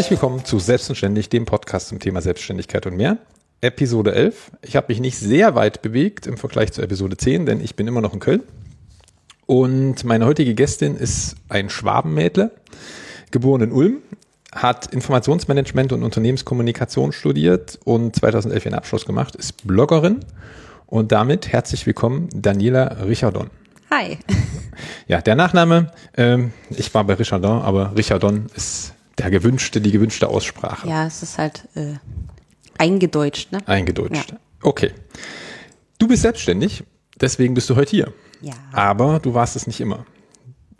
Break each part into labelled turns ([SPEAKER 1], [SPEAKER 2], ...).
[SPEAKER 1] Herzlich willkommen zu Selbstständig, dem Podcast zum Thema Selbstständigkeit und mehr. Episode 11. Ich habe mich nicht sehr weit bewegt im Vergleich zu Episode 10, denn ich bin immer noch in Köln. Und meine heutige Gästin ist ein Schwabenmädler, geboren in Ulm, hat Informationsmanagement und Unternehmenskommunikation studiert und 2011 ihren Abschluss gemacht, ist Bloggerin und damit herzlich willkommen Daniela Richardon.
[SPEAKER 2] Hi.
[SPEAKER 1] Ja, der Nachname, ähm, ich war bei Richardon, aber Richardon ist der gewünschte, die gewünschte Aussprache.
[SPEAKER 2] Ja, es ist halt äh, eingedeutscht, ne?
[SPEAKER 1] Eingedeutscht. Ja. Okay. Du bist selbstständig, deswegen bist du heute hier.
[SPEAKER 2] Ja.
[SPEAKER 1] Aber du warst es nicht immer.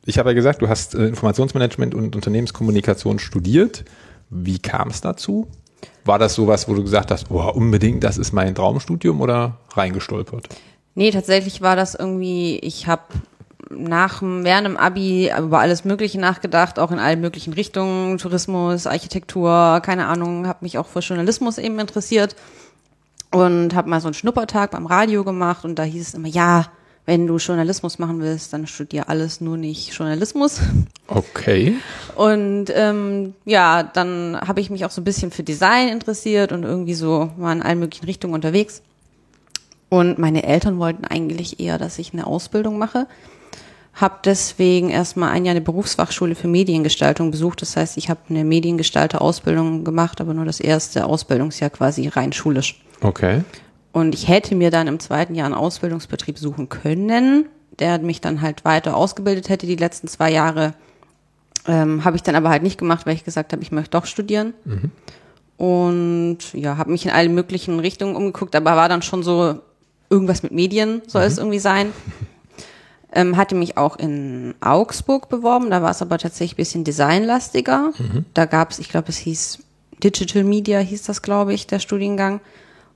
[SPEAKER 1] Ich habe ja gesagt, du hast äh, Informationsmanagement und Unternehmenskommunikation studiert. Wie kam es dazu? War das sowas, wo du gesagt hast, oh, unbedingt, das ist mein Traumstudium oder reingestolpert?
[SPEAKER 2] Nee, tatsächlich war das irgendwie, ich habe nach während dem Abi über alles Mögliche nachgedacht, auch in allen möglichen Richtungen, Tourismus, Architektur, keine Ahnung, habe mich auch für Journalismus eben interessiert und habe mal so einen Schnuppertag beim Radio gemacht und da hieß es immer, ja, wenn du Journalismus machen willst, dann studier alles nur nicht Journalismus.
[SPEAKER 1] Okay.
[SPEAKER 2] Und ähm, ja, dann habe ich mich auch so ein bisschen für Design interessiert und irgendwie so war in allen möglichen Richtungen unterwegs. Und meine Eltern wollten eigentlich eher, dass ich eine Ausbildung mache. Hab deswegen erstmal ein Jahr eine Berufsfachschule für Mediengestaltung besucht. Das heißt, ich habe eine Mediengestalter-Ausbildung gemacht, aber nur das erste Ausbildungsjahr quasi rein schulisch.
[SPEAKER 1] Okay.
[SPEAKER 2] Und ich hätte mir dann im zweiten Jahr einen Ausbildungsbetrieb suchen können, der mich dann halt weiter ausgebildet hätte die letzten zwei Jahre. Ähm, habe ich dann aber halt nicht gemacht, weil ich gesagt habe, ich möchte doch studieren. Mhm. Und ja, habe mich in alle möglichen Richtungen umgeguckt, aber war dann schon so, irgendwas mit Medien soll mhm. es irgendwie sein. Ähm, hatte mich auch in Augsburg beworben, da war es aber tatsächlich ein bisschen designlastiger. Mhm. Da gab es, ich glaube, es hieß Digital Media, hieß das, glaube ich, der Studiengang.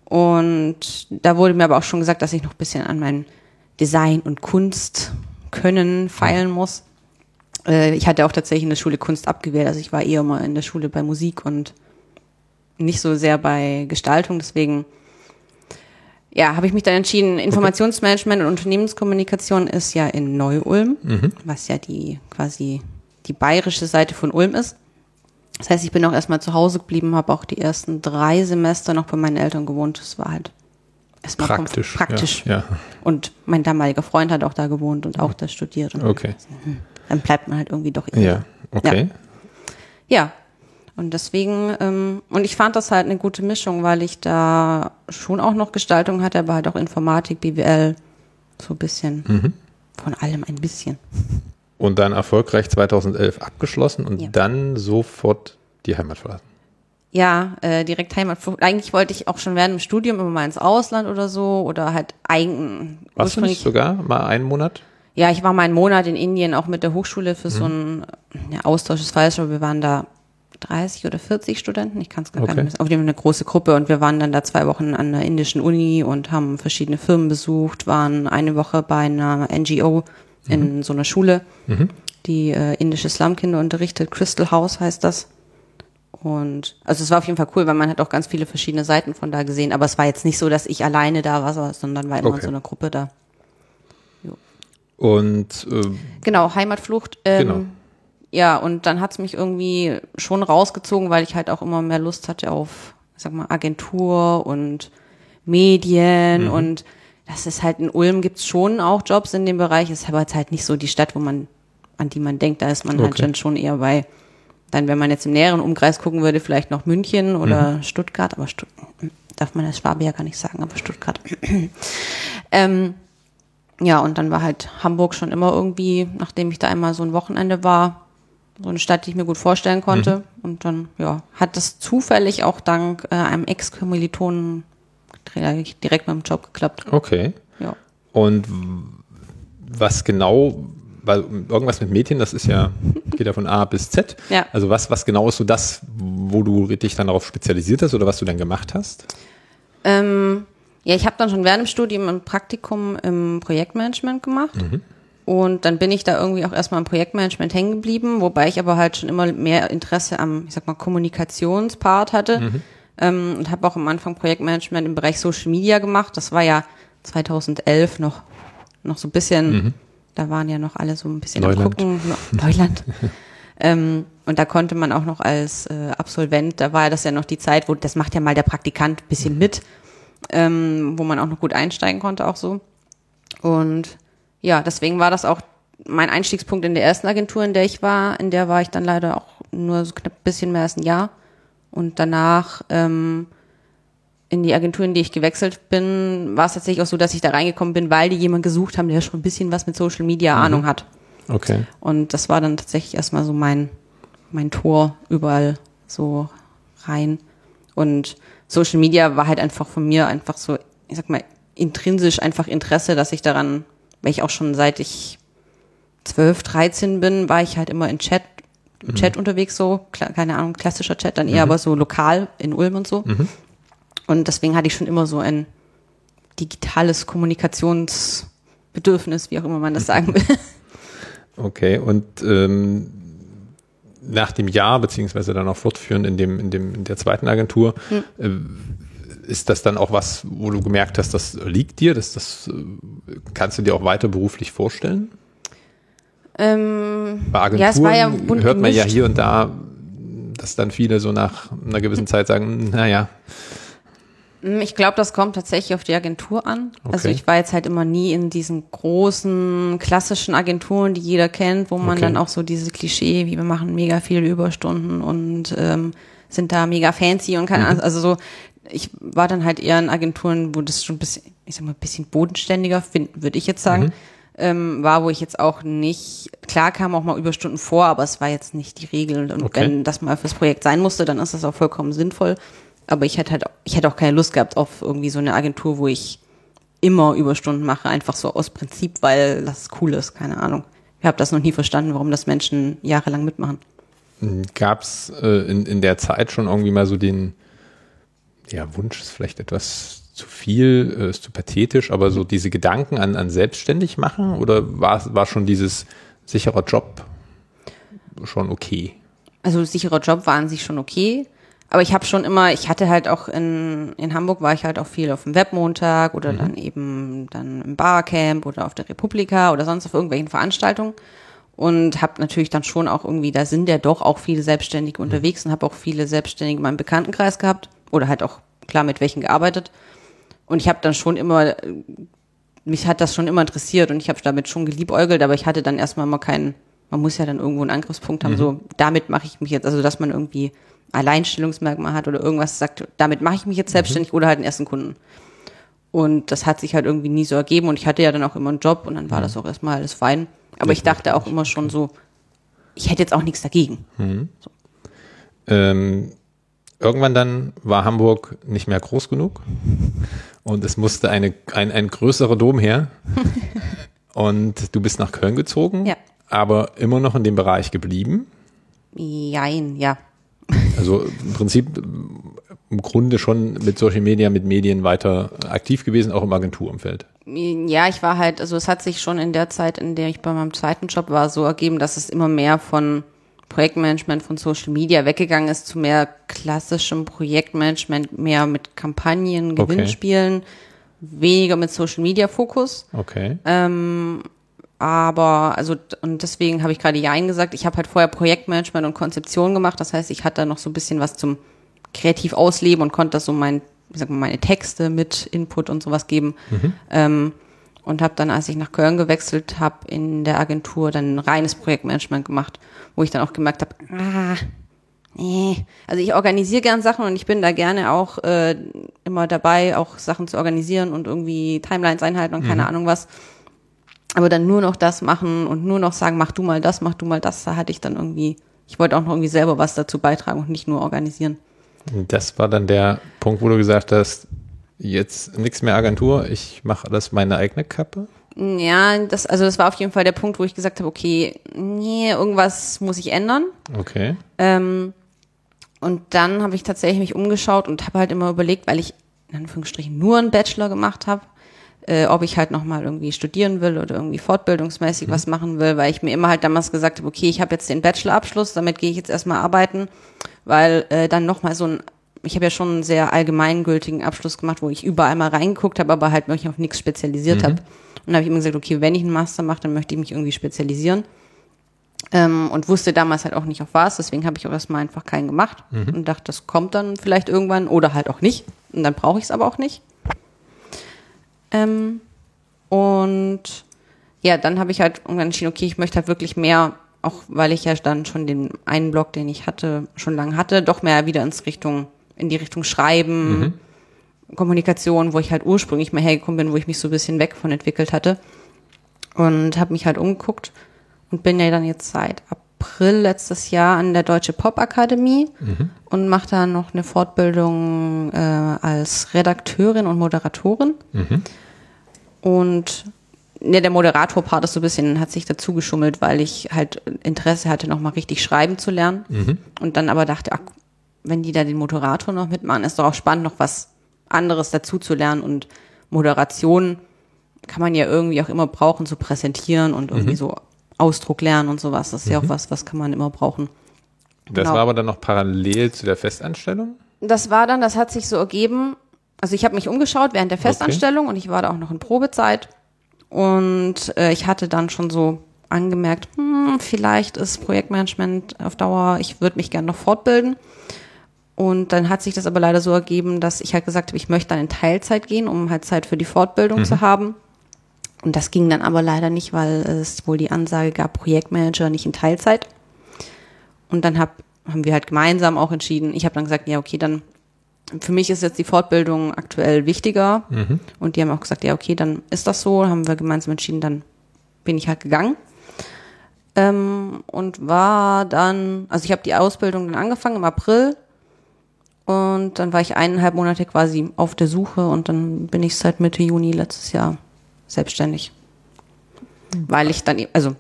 [SPEAKER 2] Und da wurde mir aber auch schon gesagt, dass ich noch ein bisschen an mein Design und Kunst können feilen muss. Äh, ich hatte auch tatsächlich in der Schule Kunst abgewählt, also ich war eher mal in der Schule bei Musik und nicht so sehr bei Gestaltung, deswegen ja, habe ich mich dann entschieden, Informationsmanagement und Unternehmenskommunikation ist ja in Neu-Ulm, mhm. was ja die quasi die bayerische Seite von Ulm ist. Das heißt, ich bin auch erstmal zu Hause geblieben, habe auch die ersten drei Semester noch bei meinen Eltern gewohnt. Das war halt erstmal
[SPEAKER 1] praktisch.
[SPEAKER 2] praktisch.
[SPEAKER 1] Ja, ja.
[SPEAKER 2] Und mein damaliger Freund hat auch da gewohnt und auch da studiert. Und
[SPEAKER 1] okay.
[SPEAKER 2] Dann bleibt man halt irgendwie doch.
[SPEAKER 1] Ja, okay.
[SPEAKER 2] Ja. ja. Und deswegen, ähm, und ich fand das halt eine gute Mischung, weil ich da schon auch noch Gestaltung hatte, aber halt auch Informatik, BWL, so ein bisschen. Mhm. Von allem ein bisschen.
[SPEAKER 1] Und dann erfolgreich 2011 abgeschlossen und ja. dann sofort die Heimat verlassen.
[SPEAKER 2] Ja, äh, direkt Heimat. Eigentlich wollte ich auch schon während dem Studium immer mal ins Ausland oder so oder halt eigen.
[SPEAKER 1] Warst du nicht sogar mal einen Monat?
[SPEAKER 2] Ja, ich war mal einen Monat in Indien auch mit der Hochschule für mhm. so einen ja, Austausch ist falsch, aber wir waren da 30 oder 40 Studenten, ich kann es gar okay. nicht wissen, auf jeden Fall eine große Gruppe und wir waren dann da zwei Wochen an der indischen Uni und haben verschiedene Firmen besucht, waren eine Woche bei einer NGO in mhm. so einer Schule, mhm. die äh, indische Slumkinder unterrichtet, Crystal House heißt das. Und also es war auf jeden Fall cool, weil man hat auch ganz viele verschiedene Seiten von da gesehen, aber es war jetzt nicht so, dass ich alleine da war, sondern war immer okay. in so einer Gruppe da.
[SPEAKER 1] Jo. Und
[SPEAKER 2] äh, genau, Heimatflucht. Ähm, genau ja, und dann hat's mich irgendwie schon rausgezogen, weil ich halt auch immer mehr Lust hatte auf, sag mal, Agentur und Medien mhm. und das ist halt in Ulm gibt's schon auch Jobs in dem Bereich, ist aber jetzt halt nicht so die Stadt, wo man, an die man denkt, da ist man halt okay. halt dann schon eher bei, dann wenn man jetzt im näheren Umkreis gucken würde, vielleicht noch München oder mhm. Stuttgart, aber Stutt darf man das Schwabe ja gar nicht sagen, aber Stuttgart. ähm, ja, und dann war halt Hamburg schon immer irgendwie, nachdem ich da einmal so ein Wochenende war, so eine Stadt, die ich mir gut vorstellen konnte. Mhm. Und dann, ja, hat das zufällig auch dank äh, einem Ex-Kommilitonen direkt mit dem Job geklappt.
[SPEAKER 1] Okay.
[SPEAKER 2] Ja.
[SPEAKER 1] Und was genau, weil irgendwas mit Mädchen, das ist ja, geht ja von A bis Z.
[SPEAKER 2] Ja.
[SPEAKER 1] Also was, was genau ist so das, wo du dich dann darauf spezialisiert hast oder was du dann gemacht hast?
[SPEAKER 2] Ähm, ja, ich habe dann schon während dem Studium ein Praktikum im Projektmanagement gemacht. Mhm. Und dann bin ich da irgendwie auch erstmal im Projektmanagement hängen geblieben, wobei ich aber halt schon immer mehr Interesse am, ich sag mal, Kommunikationspart hatte. Mhm. Ähm, und habe auch am Anfang Projektmanagement im Bereich Social Media gemacht. Das war ja 2011 noch, noch so ein bisschen, mhm. da waren ja noch alle so ein bisschen
[SPEAKER 1] Neuland.
[SPEAKER 2] am Gucken. Neuland. Ähm, und da konnte man auch noch als äh, Absolvent, da war das ja noch die Zeit, wo das macht ja mal der Praktikant ein bisschen mit, ähm, wo man auch noch gut einsteigen konnte, auch so. Und ja, deswegen war das auch mein Einstiegspunkt in der ersten Agentur, in der ich war. In der war ich dann leider auch nur so knapp ein bisschen mehr als ein Jahr. Und danach ähm, in die Agentur, in die ich gewechselt bin, war es tatsächlich auch so, dass ich da reingekommen bin, weil die jemanden gesucht haben, der schon ein bisschen was mit Social Media Ahnung
[SPEAKER 1] Mhm.
[SPEAKER 2] hat.
[SPEAKER 1] Okay.
[SPEAKER 2] Und das war dann tatsächlich erstmal so mein, mein Tor überall so rein. Und Social Media war halt einfach von mir einfach so, ich sag mal, intrinsisch einfach Interesse, dass ich daran, weil ich auch schon seit ich 12, 13 bin, war ich halt immer in Chat, im Chat unterwegs so, keine Ahnung, klassischer Chat dann eher, aber so lokal in Ulm und so. Und deswegen hatte ich schon immer so ein digitales Kommunikationsbedürfnis, wie auch immer man das sagen will.
[SPEAKER 1] Okay. Und ähm, nach dem Jahr, beziehungsweise dann auch fortführend in dem, in dem, in der zweiten Agentur, äh, ist das dann auch was, wo du gemerkt hast, das liegt dir, das, das äh, kannst du dir auch weiter beruflich vorstellen?
[SPEAKER 2] Ähm,
[SPEAKER 1] Bei Agenturen
[SPEAKER 2] Ja, es war ja
[SPEAKER 1] hört man ja hier und da, dass dann viele so nach einer gewissen Zeit sagen, naja,
[SPEAKER 2] Mm, Ich glaube, das kommt tatsächlich auf die Agentur an. Also
[SPEAKER 1] Okay.
[SPEAKER 2] ich war jetzt halt immer nie in diesen großen klassischen Agenturen, die jeder kennt, wo man
[SPEAKER 1] Okay.
[SPEAKER 2] dann auch so diese Klischee, wie wir machen mega viele Überstunden und ähm, sind da mega fancy und keine Ahnung. Also so, ich war dann halt eher in Agenturen, wo das schon ein bisschen, ich sag mal, ein bisschen bodenständiger, würde ich jetzt sagen. Ähm, war, wo ich jetzt auch nicht, klar kamen auch mal Überstunden vor, aber es war jetzt nicht die Regel. Und
[SPEAKER 1] Okay.
[SPEAKER 2] wenn das mal fürs Projekt sein musste, dann ist das auch vollkommen sinnvoll. Aber ich hätte halt, ich hätte auch keine Lust gehabt auf irgendwie so eine Agentur, wo ich immer Überstunden mache, einfach so aus Prinzip, weil das cool ist, keine Ahnung. Ich habe das noch nie verstanden, warum das Menschen jahrelang mitmachen.
[SPEAKER 1] gab es äh, in, in der Zeit schon irgendwie mal so den, ja, Wunsch ist vielleicht etwas zu viel, äh, ist zu pathetisch, aber so diese Gedanken an, an selbstständig machen oder war, war schon dieses sicherer Job schon okay?
[SPEAKER 2] Also sicherer Job war an sich schon okay. Aber ich habe schon immer, ich hatte halt auch in, in Hamburg war ich halt auch viel auf dem Webmontag oder dann eben dann im Barcamp oder auf der Republika oder sonst auf irgendwelchen Veranstaltungen und habe natürlich dann schon auch irgendwie, da sind ja doch auch viele Selbstständige unterwegs und habe auch viele Selbstständige in meinem Bekanntenkreis gehabt oder halt auch klar mit welchen gearbeitet. Und ich habe dann schon immer, mich hat das schon immer interessiert und ich habe damit schon geliebäugelt, aber ich hatte dann erstmal mal keinen, man muss ja dann irgendwo einen Angriffspunkt haben, so damit mache ich mich jetzt, also dass man irgendwie Alleinstellungsmerkmal hat oder irgendwas sagt, damit mache ich mich jetzt selbstständig oder halt einen ersten Kunden. Und das hat sich halt irgendwie nie so ergeben und ich hatte ja dann auch immer einen Job und dann war das auch erstmal alles fein. Aber ich dachte auch immer schon so, ich hätte jetzt auch nichts dagegen.
[SPEAKER 1] Ähm, irgendwann dann war Hamburg nicht mehr groß genug und es musste eine, ein, ein größerer Dom her. und du bist nach Köln gezogen,
[SPEAKER 2] Ja.
[SPEAKER 1] aber immer noch in dem Bereich geblieben.
[SPEAKER 2] Jein, ja.
[SPEAKER 1] Also im Prinzip im Grunde schon mit Social Media, mit Medien weiter aktiv gewesen, auch im Agenturumfeld.
[SPEAKER 2] Ja, ich war halt, also es hat sich schon in der Zeit, in der ich bei meinem zweiten Job war, so ergeben, dass es immer mehr von Projektmanagement von Social Media weggegangen ist zu mehr klassischem Projektmanagement, mehr mit Kampagnen,
[SPEAKER 1] Okay.
[SPEAKER 2] Gewinnspielen, weniger mit Social Media Fokus.
[SPEAKER 1] Okay.
[SPEAKER 2] Aber, also, und deswegen habe ich gerade Jein gesagt, ich habe halt vorher Projektmanagement und Konzeption gemacht. Das heißt, ich hatte da noch so ein bisschen was zum kreativ ausleben und konnte das so mein, wie sagt man, meine Texte mit Input und sowas geben. Ähm, und habe dann, als ich nach Köln gewechselt habe, in der Agentur dann reines Projektmanagement gemacht, wo ich dann auch gemerkt habe, ah, nee. Also ich organisiere gern Sachen und ich bin da gerne auch äh, immer dabei, auch Sachen zu organisieren und irgendwie Timelines einhalten und keine Ahnung was. Aber dann nur noch das machen und nur noch sagen, mach du mal das, mach du mal das, da hatte ich dann irgendwie, ich wollte auch noch irgendwie selber was dazu beitragen und nicht nur organisieren.
[SPEAKER 1] Das war dann der Punkt, wo du gesagt hast, jetzt nichts mehr Agentur, ich mache alles meine eigene Kappe.
[SPEAKER 2] Ja, das, also das war auf jeden Fall der Punkt, wo ich gesagt habe, okay, nee, irgendwas muss ich ändern.
[SPEAKER 1] Okay.
[SPEAKER 2] Ähm, und dann habe ich tatsächlich mich umgeschaut und habe halt immer überlegt, weil ich in Anführungsstrichen nur einen Bachelor gemacht habe, äh, ob ich halt nochmal irgendwie studieren will oder irgendwie fortbildungsmäßig was machen will, weil ich mir immer halt damals gesagt habe, okay, ich habe jetzt den Bachelorabschluss, damit gehe ich jetzt erstmal arbeiten, weil äh, dann nochmal so ein, ich habe ja schon einen sehr allgemeingültigen Abschluss gemacht, wo ich überall mal reingeguckt habe, aber halt mich auf nichts spezialisiert habe. Und dann habe ich immer gesagt, okay, wenn ich einen Master mache, dann möchte ich mich irgendwie spezialisieren. Ähm, und wusste damals halt auch nicht auf was, deswegen habe ich auch erstmal einfach keinen gemacht und dachte, das kommt dann vielleicht irgendwann oder halt auch nicht. Und dann brauche ich es aber auch nicht. Ähm, und ja, dann habe ich halt irgendwann entschieden, okay, ich möchte halt wirklich mehr, auch weil ich ja dann schon den einen Blog, den ich hatte, schon lange hatte, doch mehr wieder ins Richtung, in die Richtung Schreiben, Kommunikation, wo ich halt ursprünglich mal hergekommen bin, wo ich mich so ein bisschen weg von entwickelt hatte. Und habe mich halt umgeguckt und bin ja dann jetzt seit April letztes Jahr an der Deutsche Pop Akademie und mache da noch eine Fortbildung äh, als Redakteurin und Moderatorin. Und ja, der Moderator-Part ist so ein bisschen, hat sich dazu geschummelt, weil ich halt Interesse hatte, nochmal richtig schreiben zu lernen. Und dann aber dachte, ach, wenn die da den Moderator noch mitmachen, ist doch auch spannend, noch was anderes dazu zu lernen. Und Moderation kann man ja irgendwie auch immer brauchen, zu präsentieren und irgendwie so Ausdruck lernen und sowas. Das ist ja auch was, was kann man immer brauchen.
[SPEAKER 1] Das
[SPEAKER 2] Genau.
[SPEAKER 1] war aber dann noch parallel zu der Festanstellung?
[SPEAKER 2] Das war dann, das hat sich so ergeben. Also ich habe mich umgeschaut während der Festanstellung und ich war da auch noch in Probezeit. Und äh, ich hatte dann schon so angemerkt, hm, vielleicht ist Projektmanagement auf Dauer, ich würde mich gerne noch fortbilden. Und dann hat sich das aber leider so ergeben, dass ich halt gesagt habe, ich möchte dann in Teilzeit gehen, um halt Zeit für die Fortbildung zu haben. Und das ging dann aber leider nicht, weil es wohl die Ansage gab, Projektmanager nicht in Teilzeit. Und dann hab, haben wir halt gemeinsam auch entschieden, ich habe dann gesagt, ja, okay, dann für mich ist jetzt die Fortbildung aktuell wichtiger. Und die haben auch gesagt, ja, okay, dann ist das so. Haben wir gemeinsam entschieden, dann bin ich halt gegangen. Ähm, und war dann, also ich habe die Ausbildung dann angefangen im April. Und dann war ich eineinhalb Monate quasi auf der Suche und dann bin ich seit Mitte Juni letztes Jahr selbstständig. Weil ich dann, e- also